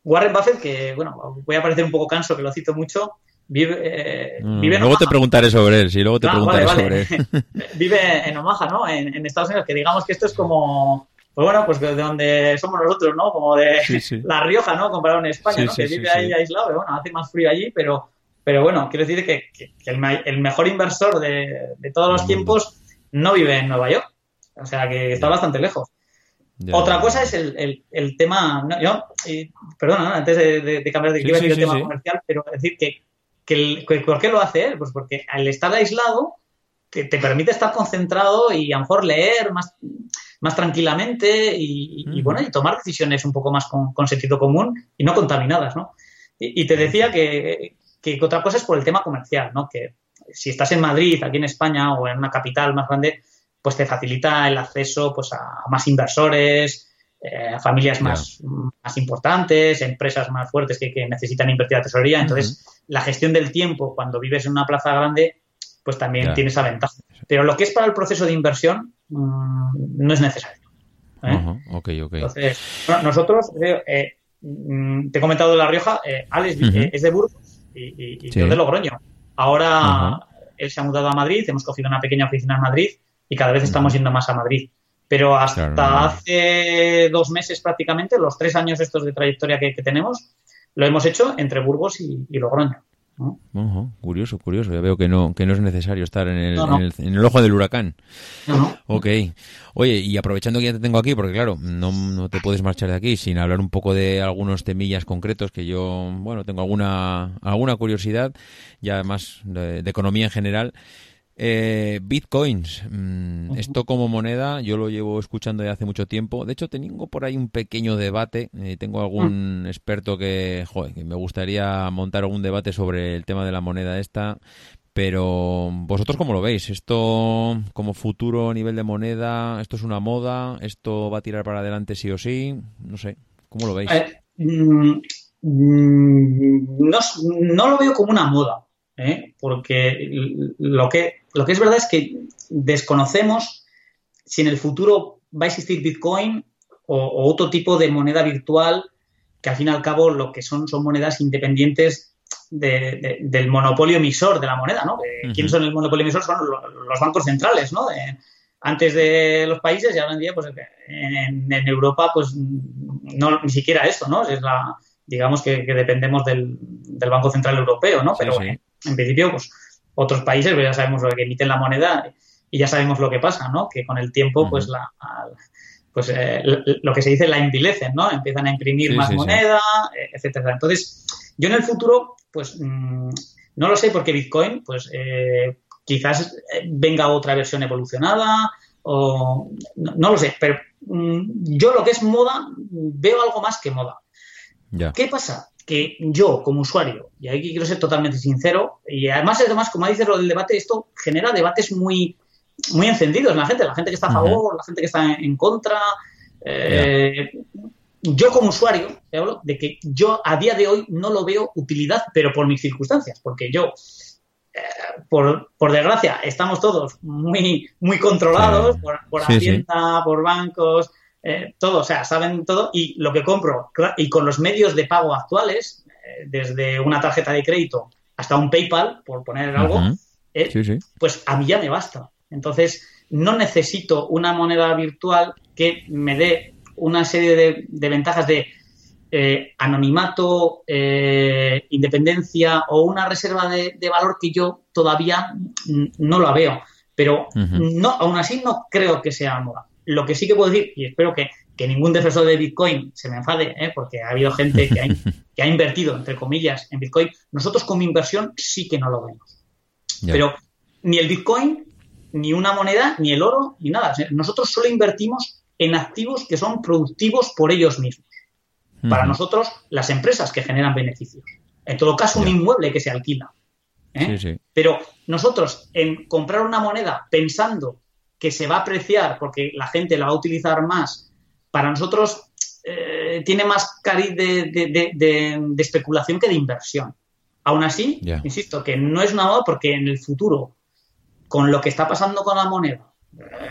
[SPEAKER 2] Warren Buffett, que, bueno, voy a parecer un poco canso, que lo cito mucho, Vive, eh,
[SPEAKER 1] mm, luego te preguntaré sobre él, sí, luego te ah, preguntaré sobre él. [LAUGHS] [LAUGHS]
[SPEAKER 2] vive en Omaha, ¿no? En, Estados Unidos, que digamos que esto es como, pues bueno, pues de donde somos nosotros, ¿no? Como de [LAUGHS] La Rioja, ¿no? Comparado en España, ¿no? que vive ahí aislado, bueno, hace más frío allí, pero, pero bueno, quiero decir que, el, mejor inversor de, todos los tiempos no vive en Nueva York, o sea que está bastante lejos. Otra cosa es el, el, tema, no, yo, perdona, antes de, cambiar de, el tema comercial, pero decir que ¿Por qué lo hace él? Pues porque al estar aislado te, te permite estar concentrado y a lo mejor leer más, más tranquilamente y, bueno, y tomar decisiones un poco más con, sentido común y no contaminadas, ¿no? Y, te decía que, otra cosa es por el tema comercial, ¿no? Que si estás en Madrid, aquí en España o en una capital más grande, pues te facilita el acceso pues, a más inversores, eh, familias más, más importantes, empresas más fuertes que, necesitan invertir a tesorería. Entonces, la gestión del tiempo cuando vives en una plaza grande, pues también tiene esa ventaja. Pero lo que es para el proceso de inversión mm, no es necesario.
[SPEAKER 1] ¿eh?
[SPEAKER 2] Entonces, nosotros, eh, mm, te he comentado de La Rioja, Alex es de Burgos y, yo de Logroño. Ahora él se ha mudado a Madrid, hemos cogido una pequeña oficina en Madrid y cada vez estamos yendo más a Madrid. Pero hasta hace dos meses prácticamente, los tres años estos de trayectoria que, tenemos, lo hemos hecho entre Burgos y, Logroño.
[SPEAKER 1] curioso, curioso. Ya veo que no, que no es necesario estar en el, En, el ojo del huracán. Ok. Oye, y aprovechando que ya te tengo aquí, porque claro, no, no, te puedes marchar de aquí sin hablar un poco de algunos temillas concretos que yo, bueno, tengo alguna, alguna curiosidad, y además de economía en general. Eh, bitcoins, mm, esto como moneda, yo lo llevo escuchando ya hace mucho tiempo. De hecho, tengo por ahí un pequeño debate. Eh, tengo algún mm. experto que, que me gustaría montar algún debate sobre el tema de la moneda esta. Pero vosotros cómo lo veis? ¿Esto como futuro nivel de moneda? ¿Esto es una moda? ¿Esto va a tirar para adelante sí o sí? No sé. ¿Cómo lo veis?
[SPEAKER 2] Eh, mm, no, no lo veo como una moda. ¿Eh? porque lo que, lo que es verdad es que desconocemos si en el futuro va a existir Bitcoin o, otro tipo de moneda virtual que al fin y al cabo lo que son son monedas independientes del monopolio emisor de la moneda, ¿no? ¿Quiénes son el monopolio emisor? Son los, bancos centrales, ¿no? antes de los países y ahora en día, pues en, Europa, pues no, ni siquiera eso, ¿no? Es la, digamos que, dependemos del, Banco Central Europeo, ¿no? Pero En, principio, pues otros países pues ya sabemos lo que emiten la moneda y ya sabemos lo que pasa, ¿no? Que con el tiempo, pues la, pues eh, lo que se dice la envilecen, ¿no? Empiezan a imprimir más moneda, eh, etcétera. Entonces, yo en el futuro, pues mm, no lo sé porque Bitcoin, pues eh, quizás venga otra versión evolucionada o no, lo sé, pero mm, yo lo que es moda veo algo más que moda. ¿Qué pasa? Que yo, como usuario, y aquí quiero ser totalmente sincero, y además, además, como dices lo del debate, esto genera debates muy, muy encendidos en la gente, la gente que está a favor, la gente que está en, contra. Eh, yo como usuario, te hablo de que yo a día de hoy no lo veo utilidad, pero por mis circunstancias, porque yo, eh, por, por, desgracia, estamos todos muy, muy controlados por, por Hacienda, por bancos, eh, todo, o sea, saben todo y lo que compro y con los medios de pago actuales, eh, desde una tarjeta de crédito hasta un PayPal, por poner algo, eh, pues a mí ya me basta. Entonces, no necesito una moneda virtual que me dé una serie de, ventajas de anonimato, independencia o una reserva de, valor que yo todavía no la veo. Pero no, aún así no creo que sea moda. Lo que sí que puedo decir, y espero que, ningún defensor de Bitcoin se me enfade, ¿eh? porque ha habido gente que ha, [LAUGHS] que ha, invertido, entre comillas, en Bitcoin, nosotros como inversión sí que no lo vemos. Pero ni el Bitcoin, ni una moneda, ni el oro, ni nada. Nosotros solo invertimos en activos que son productivos por ellos mismos. Para nosotros, las empresas que generan beneficios. En todo caso, un inmueble que se alquila. ¿eh? Pero nosotros, en comprar una moneda pensando que se va a apreciar porque la gente la va a utilizar más, para nosotros eh, tiene más cariz de, especulación que de inversión. Aún así, insisto, que no es una moda porque en el futuro, con lo que está pasando con la moneda,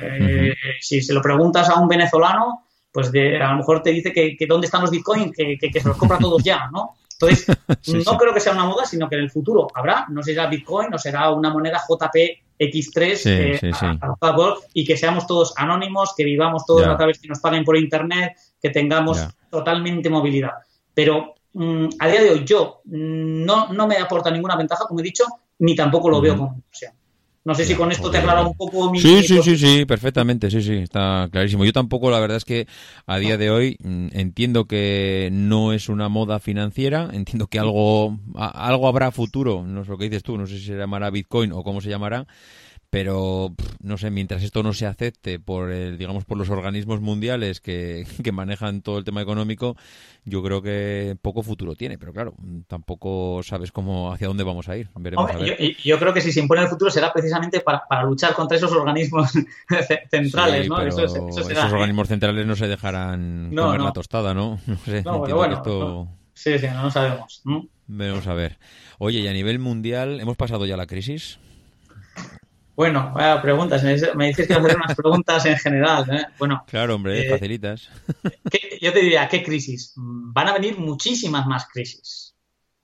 [SPEAKER 2] eh, si se lo preguntas a un venezolano, pues a lo mejor te dice que, dónde están los bitcoins, que, que, se los compra todos ya, ¿no? Entonces, [LAUGHS] no creo que sea una moda, sino que en el futuro habrá, no será Bitcoin, no será una moneda JPX3 eh, y que seamos todos anónimos, que vivamos todos a través que nos paguen por Internet, que tengamos totalmente movilidad. Pero mm, a día de hoy yo mm, no, no me aporta ninguna ventaja, como he dicho, ni tampoco lo veo como inversión. No sé si con esto te aclara un poco mi...
[SPEAKER 1] Sí, sí, sí, sí, perfectamente, sí, sí, está clarísimo. Yo tampoco, la verdad es que a día de hoy mm, entiendo que no es una moda financiera, entiendo que algo, algo habrá futuro, no sé lo que dices tú, no sé si se llamará Bitcoin o cómo se llamará, pero no sé, mientras esto no se acepte por el, digamos por los organismos mundiales [LAUGHS] que, manejan todo el tema económico, yo creo que poco futuro tiene, pero claro, tampoco sabes cómo hacia dónde vamos a ir. Veremos
[SPEAKER 2] Yo, creo que si se impone el futuro será precisamente para, luchar contra esos organismos [LAUGHS] centrales, ¿no?
[SPEAKER 1] esos organismos centrales no se dejarán comer la tostada, ¿no? [LAUGHS]
[SPEAKER 2] No sé. bueno, Sí, sí, no lo sabemos.
[SPEAKER 1] Vamos a ver. Oye, y a nivel mundial, ¿hemos pasado ya la crisis?
[SPEAKER 2] Bueno, vaya preguntas. Me dices que hacer unas preguntas en general. ¿eh? Bueno,
[SPEAKER 1] claro, hombre, eh, facilitas.
[SPEAKER 2] yo te diría, ¿qué crisis? Van a venir muchísimas más crisis.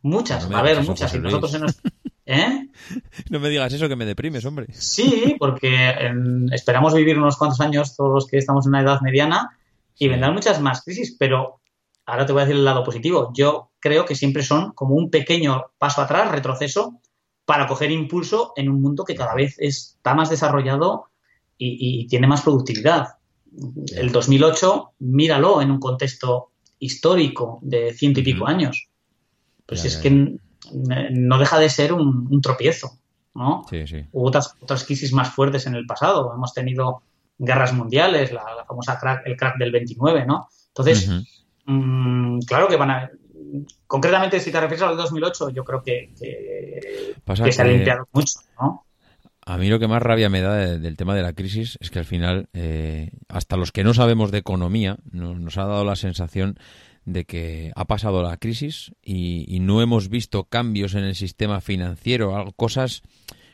[SPEAKER 2] Muchas, a ver, muchas. Y nosotros
[SPEAKER 1] ¿Eh? [LAUGHS] No me digas eso, que me deprimes, hombre.
[SPEAKER 2] Sí, porque esperamos vivir unos cuantos años todos los que estamos en una edad mediana y vendrán muchas más crisis, pero ahora te voy a decir el lado positivo. Yo creo que siempre son como un pequeño paso atrás, retroceso, para coger impulso en un mundo que cada vez está más desarrollado y, tiene más productividad. El 2008, míralo en un contexto histórico de ciento y pico años. Pues es que no deja de ser un, tropiezo. ¿no? Hubo otras, otras crisis más fuertes en el pasado. Hemos tenido guerras mundiales, la, famosa crack, el crack del 29, ¿no? Entonces, mm, claro que van a, concretamente, si te refieres al 2008, yo creo que, se ha limpiado mucho, ¿no?
[SPEAKER 1] A mí lo que más rabia me da del tema de la crisis es que al final, eh, hasta los que no sabemos de economía, nos, ha dado la sensación de que ha pasado la crisis y, no hemos visto cambios en el sistema financiero, cosas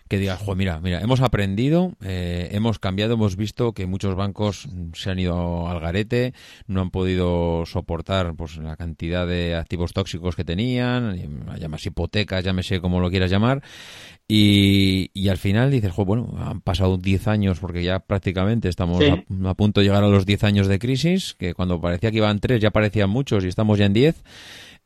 [SPEAKER 1] que digas, jo, mira, mira, hemos aprendido, eh, hemos cambiado, hemos visto que muchos bancos se han ido al garete, no han podido soportar pues la cantidad de activos tóxicos que tenían, llamas hipotecas, llámese como lo quieras llamar, y, y al final dices, jo, bueno, han pasado 10 años porque ya prácticamente estamos a, punto de llegar a los 10 años de crisis, que cuando parecía que iban 3 ya parecían muchos y estamos ya en 10.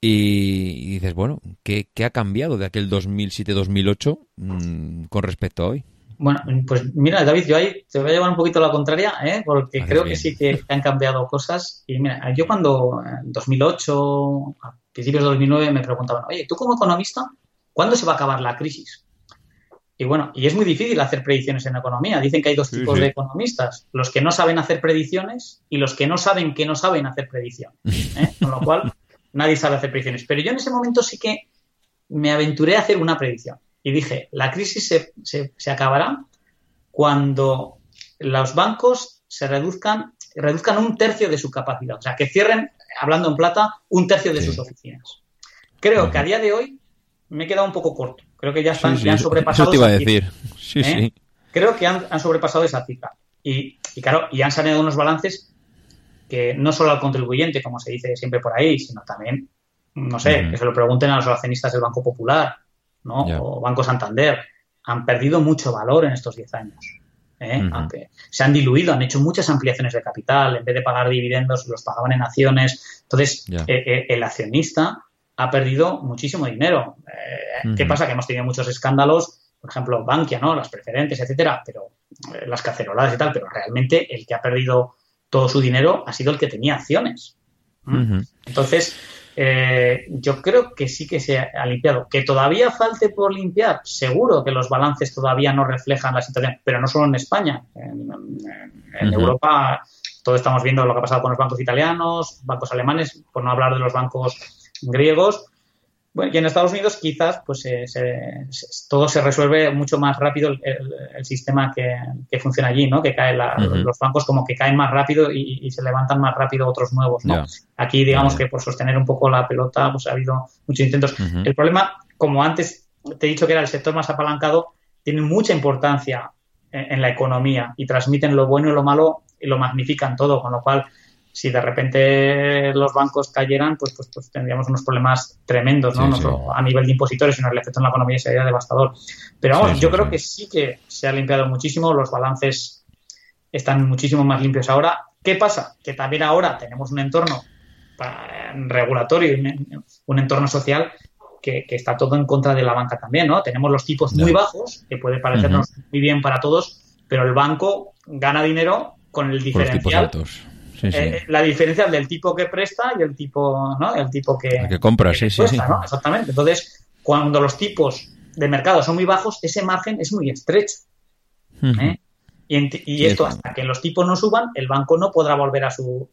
[SPEAKER 1] Y, dices, bueno, ¿qué, ha cambiado de aquel 2007-2008 mm, con respecto a hoy?
[SPEAKER 2] Bueno, pues mira, David, yo ahí te voy a llevar un poquito la contraria, ¿eh? porque creo que sí que han cambiado cosas. Y mira, yo cuando en 2008, a principios de 2009, me preguntaban, oye, tú como economista, ¿cuándo se va a acabar la crisis? Y bueno, y es muy difícil hacer predicciones en economía. Dicen que hay dos tipos de economistas, los que no saben hacer predicciones y los que no saben que no saben hacer predicciones. ¿eh? Con lo cual, nadie sabe hacer predicciones. Pero yo en ese momento sí que me aventuré a hacer una predicción y dije, la crisis se, se, acabará cuando los bancos se reduzcan, reduzcan un tercio de su capacidad, o sea, que cierren, hablando en plata, un tercio de sus oficinas. Creo que a día de hoy me he quedado un poco corto. Creo que ya, están, han sobrepasado.
[SPEAKER 1] Eso te iba a decir. Sí, ¿eh?
[SPEAKER 2] Creo que han, sobrepasado esa cifra. Y, y, claro, y han salido unos balances que no solo al contribuyente, como se dice siempre por ahí, sino también, no sé, que se lo pregunten a los accionistas del Banco Popular, ¿no? O Banco Santander. Han perdido mucho valor en estos 10 años. ¿eh? se han diluido, han hecho muchas ampliaciones de capital, en vez de pagar dividendos, los pagaban en acciones. Entonces, eh, eh, el accionista ha perdido muchísimo dinero. ¿Qué pasa? Que hemos tenido muchos escándalos, por ejemplo, Bankia, ¿no? Las preferentes, etcétera, pero las caceroladas y tal, pero realmente el que ha perdido todo su dinero ha sido el que tenía acciones. Entonces, eh, yo creo que sí que se ha limpiado. Que todavía falte por limpiar, seguro que los balances todavía no reflejan la situación, pero no solo en España. En, Europa, todos estamos viendo lo que ha pasado con los bancos italianos, bancos alemanes, por no hablar de los bancos griegos. Bueno, y en Estados Unidos quizás pues todo se resuelve mucho más rápido el, sistema que, funciona allí, ¿no? Que caen los bancos como que caen más rápido y, se levantan más rápido otros nuevos, ¿no? Aquí digamos que por sostener un poco la pelota pues ha habido muchos intentos. El problema, como antes te he dicho que era el sector más apalancado, tiene mucha importancia en la economía y transmiten lo bueno y lo malo y lo magnifican todo, con lo cual si de repente los bancos cayeran, pues, pues, pues tendríamos unos problemas tremendos, ¿no? no a nivel de impositores, sino el efecto en la economía sería devastador. Pero vamos, yo creo que sí que se ha limpiado muchísimo, los balances están muchísimo más limpios ahora. ¿Qué pasa? Que también ahora tenemos un entorno regulatorio, un entorno social que, está todo en contra de la banca también, ¿no? Tenemos los tipos muy bajos, que puede parecernos muy bien para todos, pero el banco gana dinero con el diferencial eh, la diferencia del tipo que presta y el tipo, ¿no? El tipo que,
[SPEAKER 1] que compra, sí, sí, sí.
[SPEAKER 2] Exactamente. Entonces, cuando los tipos de mercado son muy bajos, ese margen es muy estrecho. ¿eh? Y, esto, hasta que los tipos no suban, el banco no podrá volver a su.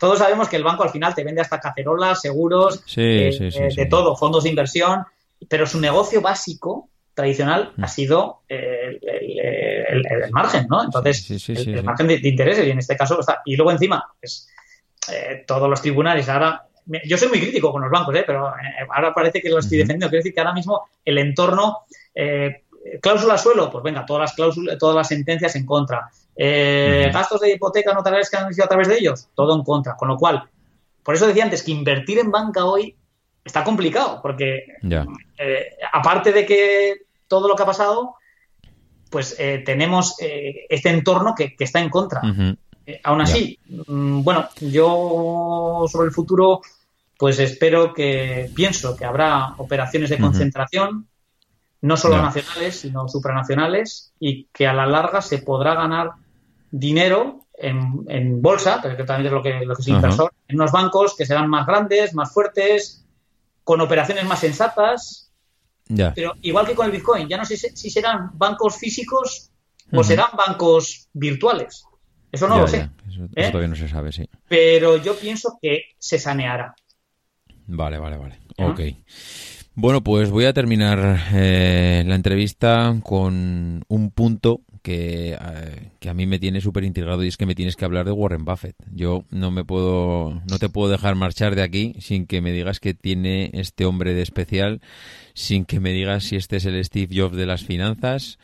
[SPEAKER 2] todos sabemos que el banco al final te vende hasta cacerolas, seguros, eh, de todo, fondos de inversión, pero su negocio básico tradicional ha sido el, el, margen, ¿no? Entonces, el, margen de, intereses, y en este caso está. Y luego encima, pues, eh, todos los tribunales ahora. Yo soy muy crítico con los bancos, ¿eh? pero eh, ahora parece que lo estoy defendiendo. Quiero decir que ahora mismo el entorno. Eh, cláusula suelo, pues venga, todas las cláusulas, todas las sentencias en contra. Gastos de hipoteca notariales que han sido a través de ellos, todo en contra. Con lo cual, por eso decía antes que invertir en banca hoy está complicado, porque aparte de que todo lo que ha pasado, pues eh, tenemos eh, este entorno que, está en contra. Eh, aún así, mm, bueno, yo sobre el futuro, pues espero que, pienso que habrá operaciones de concentración, no solo nacionales, sino supranacionales, y que a la larga se podrá ganar dinero en, bolsa, que también es lo que, lo que es inversor, en unos bancos que serán más grandes, más fuertes, con operaciones más sensatas, pero igual que con el Bitcoin, ya no sé si serán bancos físicos o serán bancos virtuales. Eso no lo sé.
[SPEAKER 1] Eso, ¿eh? todavía no se sabe, sí.
[SPEAKER 2] Pero yo pienso que se saneará.
[SPEAKER 1] Vale, vale, vale. Ok. Bueno, pues voy a terminar eh, la entrevista con un punto que, eh, que a mí me tiene súper integrado y es que me tienes que hablar de Warren Buffett. Yo no me puedo, no te puedo dejar marchar de aquí sin que me digas que tiene este hombre de especial, sin que me digas si este es el Steve Jobs de las finanzas,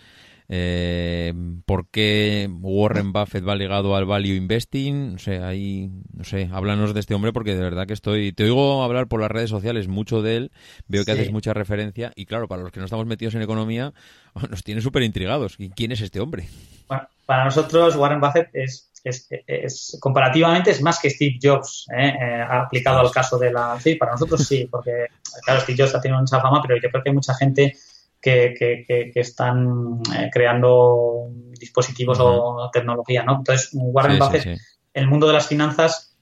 [SPEAKER 1] eh, ¿Por qué Warren Buffett va ligado al value investing? No sé, ahí, no sé, háblanos de este hombre porque de verdad que estoy, te oigo hablar por las redes sociales mucho de él, veo que haces mucha referencia y claro, para los que no estamos metidos en economía, [LAUGHS] nos tiene súper intrigados. ¿Quién es este hombre?
[SPEAKER 2] Bueno, para nosotros Warren Buffett es, es, comparativamente es más que Steve Jobs, ¿eh? Eh, aplicado al caso de la... Sí, para nosotros sí, porque claro, Steve Jobs ha tenido mucha fama, pero yo creo que hay mucha gente que, están eh, creando dispositivos o tecnología, ¿no? Entonces, Warren Buffett, en el mundo de las finanzas,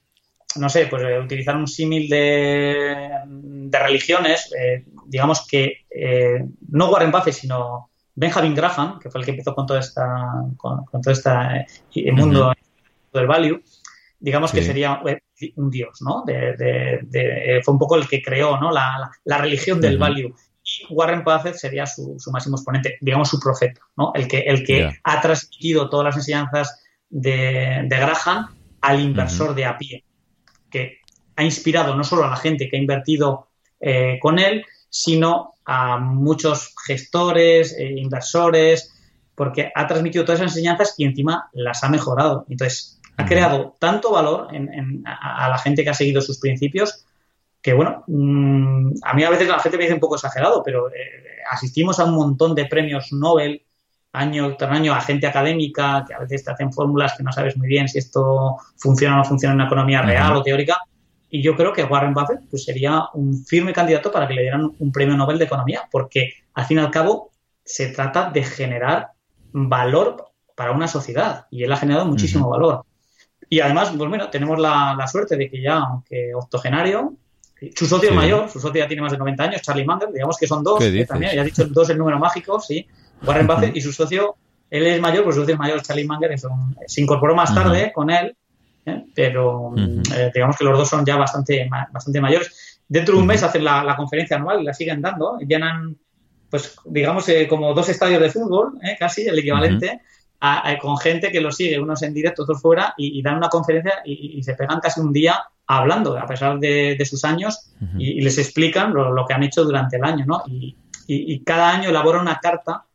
[SPEAKER 2] no sé, pues eh, utilizar un símil de, de, religiones, eh, digamos que no Warren Buffett, sino Benjamin Graham, que fue el que empezó con toda esta, con, todo este mundo del value, digamos que sería un dios, ¿no? De, fue un poco el que creó, ¿no? La, la, religión del value. Warren Buffett sería su, máximo exponente, digamos su profeta, ¿no? El que, el que ha transmitido todas las enseñanzas de, Graham al inversor de a pie, que ha inspirado no solo a la gente que ha invertido eh, con él, sino a muchos gestores, eh, inversores, porque ha transmitido todas esas enseñanzas y encima las ha mejorado. Entonces, ha creado tanto valor a, la gente que ha seguido sus principios que bueno, mm, a mí a veces la gente me dice un poco exagerado, pero eh, asistimos a un montón de premios Nobel año tras año a gente académica que a veces te hacen fórmulas que no sabes muy bien si esto funciona o no funciona en una economía real o teórica. Y yo creo que Warren Buffett pues, sería un firme candidato para que le dieran un premio Nobel de Economía, porque al fin y al cabo se trata de generar valor para una sociedad y él ha generado muchísimo valor. Y además, pues bueno, tenemos la, la, suerte de que ya, aunque octogenario, su socio mayor, su socio ya tiene más de 90 años, Charlie Munger, digamos que son dos, también, ya ha dicho dos el número mágico, sí, Warren Buffett y su socio, él es mayor, pues su socio mayor, Charlie Munger, se incorporó más tarde con él, ¿eh? pero eh, digamos que los dos son ya bastante, bastante mayores. Dentro de un mes hacen la, conferencia anual y la siguen dando, llenan, pues digamos, eh, como dos estadios de fútbol, casi el equivalente, con gente que lo sigue, unos en directo, otros fuera, y, dan una conferencia y, se pegan casi un día hablando, a pesar de, sus años, y, les explican lo, que han hecho durante el año, ¿no? Y, cada año elabora una carta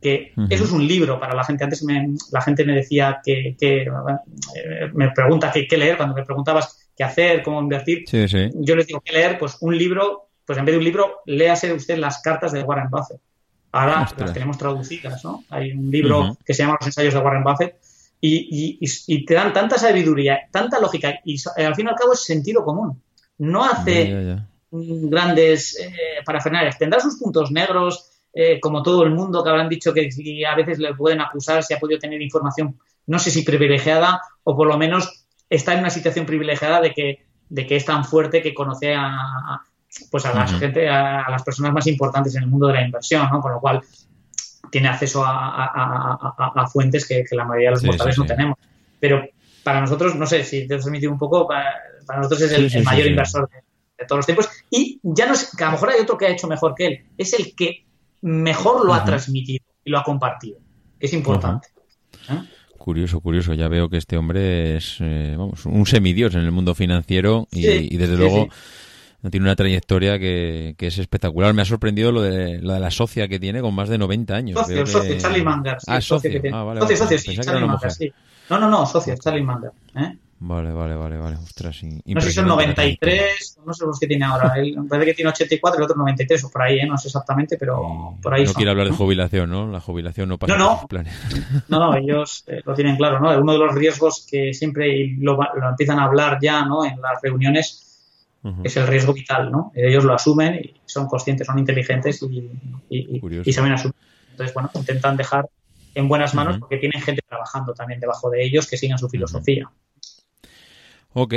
[SPEAKER 2] que eso es un libro para la gente. Antes la gente me decía que, eh, me pregunta qué, leer, cuando me preguntabas qué hacer, cómo invertir, yo les digo qué leer, pues un libro, pues en vez de un libro, léase usted las cartas de Warren Buffett. Ahora las tenemos traducidas, ¿no? Hay un libro que se llama Los ensayos de Warren Buffett y, te dan tanta sabiduría, tanta lógica y al fin y al cabo es sentido común. No hace grandes eh, parafernales. Tendrá sus puntos negros, eh, como todo el mundo que habrán dicho que a veces le pueden acusar si ha podido tener información, no sé si privilegiada o por lo menos está en una situación privilegiada de que, de que es tan fuerte que conoce a, pues a la gente, a, las personas más importantes en el mundo de la inversión, ¿no? Con lo cual tiene acceso a, fuentes que, la mayoría de los mortales no tenemos. Pero para nosotros, no sé si te has transmitido un poco, para, nosotros es el, mayor inversor de, todos los tiempos. Y ya no es, que a lo mejor hay otro que ha hecho mejor que él, es el que mejor lo ha transmitido y lo ha compartido. Es importante.
[SPEAKER 1] ¿eh? Curioso, curioso. Ya veo que este hombre es eh, vamos, un semidios en el mundo financiero y, desde luego tiene una trayectoria que, que, es espectacular. Me ha sorprendido lo de, lo de la socia que tiene con más de 90 años.
[SPEAKER 2] Socio, socio, Charlie Munger.
[SPEAKER 1] ah, socio. socio,
[SPEAKER 2] ah, vale, socio, socio, sí, Charlie Munger, sí. No, no, no, socio, Charlie Munger. ¿eh?
[SPEAKER 1] Vale, vale, vale, vale. Ostras, sí.
[SPEAKER 2] No sé si son 93, no sé los que tiene ahora. Él, parece que tiene 84, el otro 93 o por ahí, ¿eh? no sé exactamente, pero por ahí
[SPEAKER 1] No quiere hablar de jubilación, ¿no? La jubilación no pasa
[SPEAKER 2] no, no. planes. No, no, ellos eh, lo tienen claro, ¿no? Uno de los riesgos que siempre lo, lo empiezan a hablar ya, ¿no? En las reuniones es el riesgo vital, ¿no? Ellos lo asumen y son conscientes, son inteligentes y, y, saben asumir. Entonces, bueno, intentan dejar en buenas manos porque tienen gente trabajando también debajo de ellos que sigan su filosofía.
[SPEAKER 1] Ok,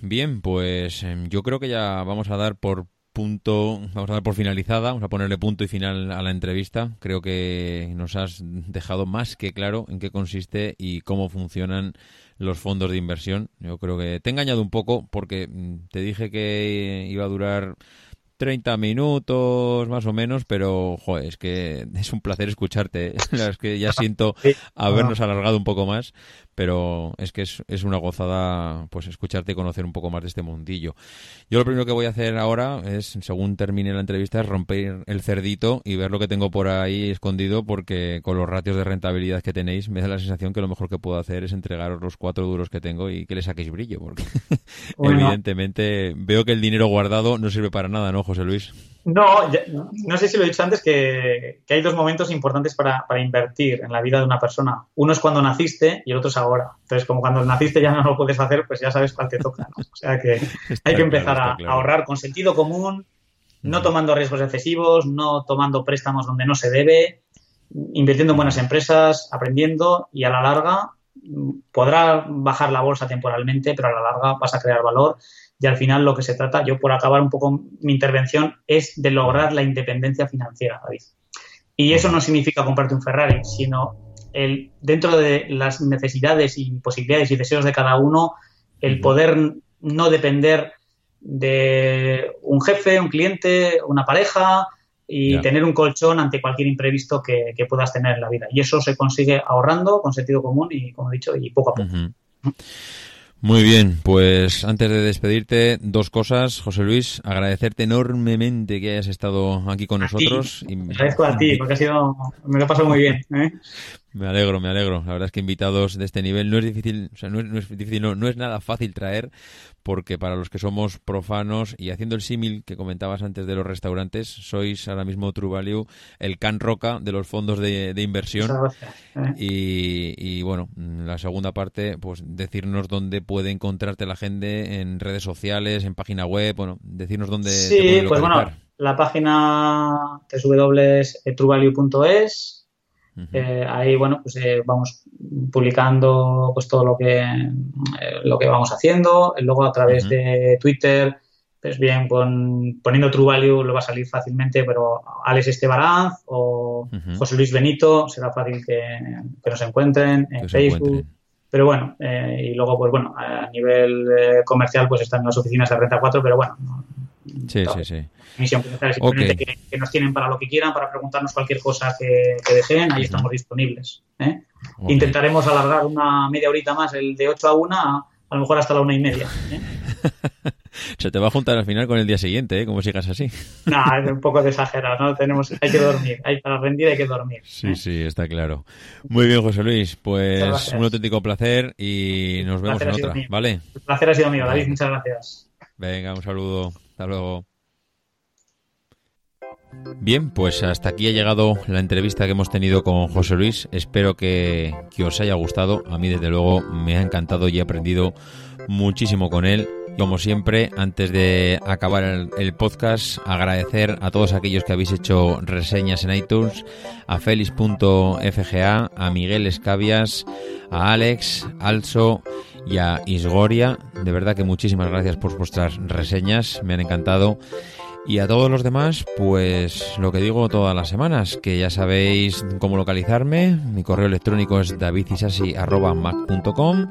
[SPEAKER 1] bien, pues em, yo creo que ya vamos a dar por punto, vamos a dar por finalizada, vamos a ponerle punto y final a la entrevista. Creo que nos has dejado más que claro en qué consiste y cómo funcionan los fondos de inversión. Yo creo que te he engañado un poco porque mm, te dije que iba a durar 30 minutos más o menos, pero joder, es que [LAUGHS] es un placer escucharte. es que ya siento habernos alargado un poco más, pero es que es, es, una gozada pues escucharte y conocer un poco más de este mundillo. Yo lo primero que voy a hacer ahora es, según termine la entrevista, es romper el cerdito y ver lo que tengo por ahí escondido, porque con los ratios de rentabilidad que tenéis, me da la sensación que lo mejor que puedo hacer es entregaros los cuatro duros que tengo y que le saquéis brillo, porque [LAUGHS] evidentemente veo que el dinero guardado no sirve para nada, ¿no, José Luis?
[SPEAKER 2] No, no sé si lo he dicho antes, que, hay dos momentos importantes para, invertir en la vida de una persona. Uno es cuando naciste y el otro es ahora. Entonces, como cuando naciste ya no lo puedes hacer, pues ya sabes cuál te toca. O sea que [LAUGHS] hay que empezar a, ahorrar con sentido común, no tomando riesgos excesivos, no tomando préstamos donde no se debe, invirtiendo en buenas empresas, aprendiendo y a la larga mm, podrá bajar la bolsa temporalmente, pero a la larga vas a crear valor y al final lo que se trata, yo por acabar un poco mi intervención, es de lograr la independencia financiera, David. Y eso no significa comprarte un Ferrari, sino el, dentro de las necesidades y posibilidades y deseos de cada uno, el poder no depender de un jefe, un cliente, una pareja y tener un colchón ante cualquier imprevisto que, puedas tener en la vida. Y eso se consigue ahorrando con sentido común y, como he dicho, y poco a poco.
[SPEAKER 1] Muy bien, pues antes de despedirte, dos cosas, José Luis, agradecerte enormemente que hayas estado aquí con nosotros.
[SPEAKER 2] Y... Agradezco a ti, porque ha sido, me lo he pasado muy bien. ¿eh?
[SPEAKER 1] Me alegro, me alegro. La verdad es que invitados de este nivel no es difícil, o sea, no es, difícil, no, es nada fácil traer, porque para los que somos profanos y haciendo el símil que comentabas antes de los restaurantes, sois ahora mismo True Value el can roca de los fondos de, inversión. ¿eh? Y, bueno, la segunda parte, pues decirnos dónde puede encontrarte la gente en redes sociales, en página web, bueno, decirnos dónde.
[SPEAKER 2] Sí, pues bueno, la página www.truevalue.es eh, ahí, bueno, pues eh, vamos publicando pues todo lo que, eh, lo que vamos haciendo. Luego a través de Twitter, pues bien, con, poniendo True Value lo va a salir fácilmente, pero Alex Estebaranz o José Luis Benito será fácil que, nos encuentren en Facebook. Pero bueno, y luego, pues bueno, a nivel comercial, pues están las oficinas de Renta 4, pero bueno,
[SPEAKER 1] Sí, sí, sí.
[SPEAKER 2] Misión simplemente que, nos tienen para lo que quieran, para preguntarnos cualquier cosa que, deseen, ahí estamos disponibles. ¿eh? Intentaremos alargar una media horita más, el de 8 a 1, a, lo mejor hasta la una y media. ¿eh? [LAUGHS]
[SPEAKER 1] Se te va a juntar al final con el día siguiente, ¿eh? Como sigas así. [LAUGHS]
[SPEAKER 2] No, es un poco exagerado, ¿no? Tenemos, hay que dormir, hay, para rendir hay que dormir.
[SPEAKER 1] Sí, ¿eh? sí, está claro. Muy bien, José Luis, pues un auténtico placer y nos vemos en otra, ¿vale?
[SPEAKER 2] El placer ha sido mío, David, muchas gracias.
[SPEAKER 1] Venga, un saludo. Luego. Bien, pues hasta aquí ha llegado la entrevista que hemos tenido con José Luis. Espero que, os haya gustado. A mí, desde luego, me ha encantado y he aprendido muchísimo con él. Como siempre, antes de acabar el, podcast, agradecer a todos aquellos que habéis hecho reseñas en iTunes, a Félix.fga, a Miguel Escabias, a Alex, Also y a Isgoria. De verdad que muchísimas gracias por vuestras reseñas, me han encantado. Y a todos los demás, pues lo que digo todas las semanas, que ya sabéis cómo localizarme. Mi correo electrónico es davidisasi.mac.com,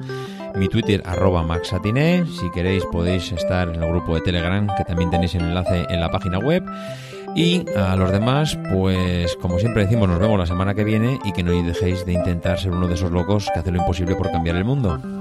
[SPEAKER 1] mi Twitter arroba maxatine. Si queréis podéis estar en el grupo de Telegram, que también tenéis el enlace en la página web. Y a los demás, pues como siempre decimos, nos vemos la semana que viene y que no dejéis de intentar ser uno de esos locos que hace lo imposible por cambiar el mundo.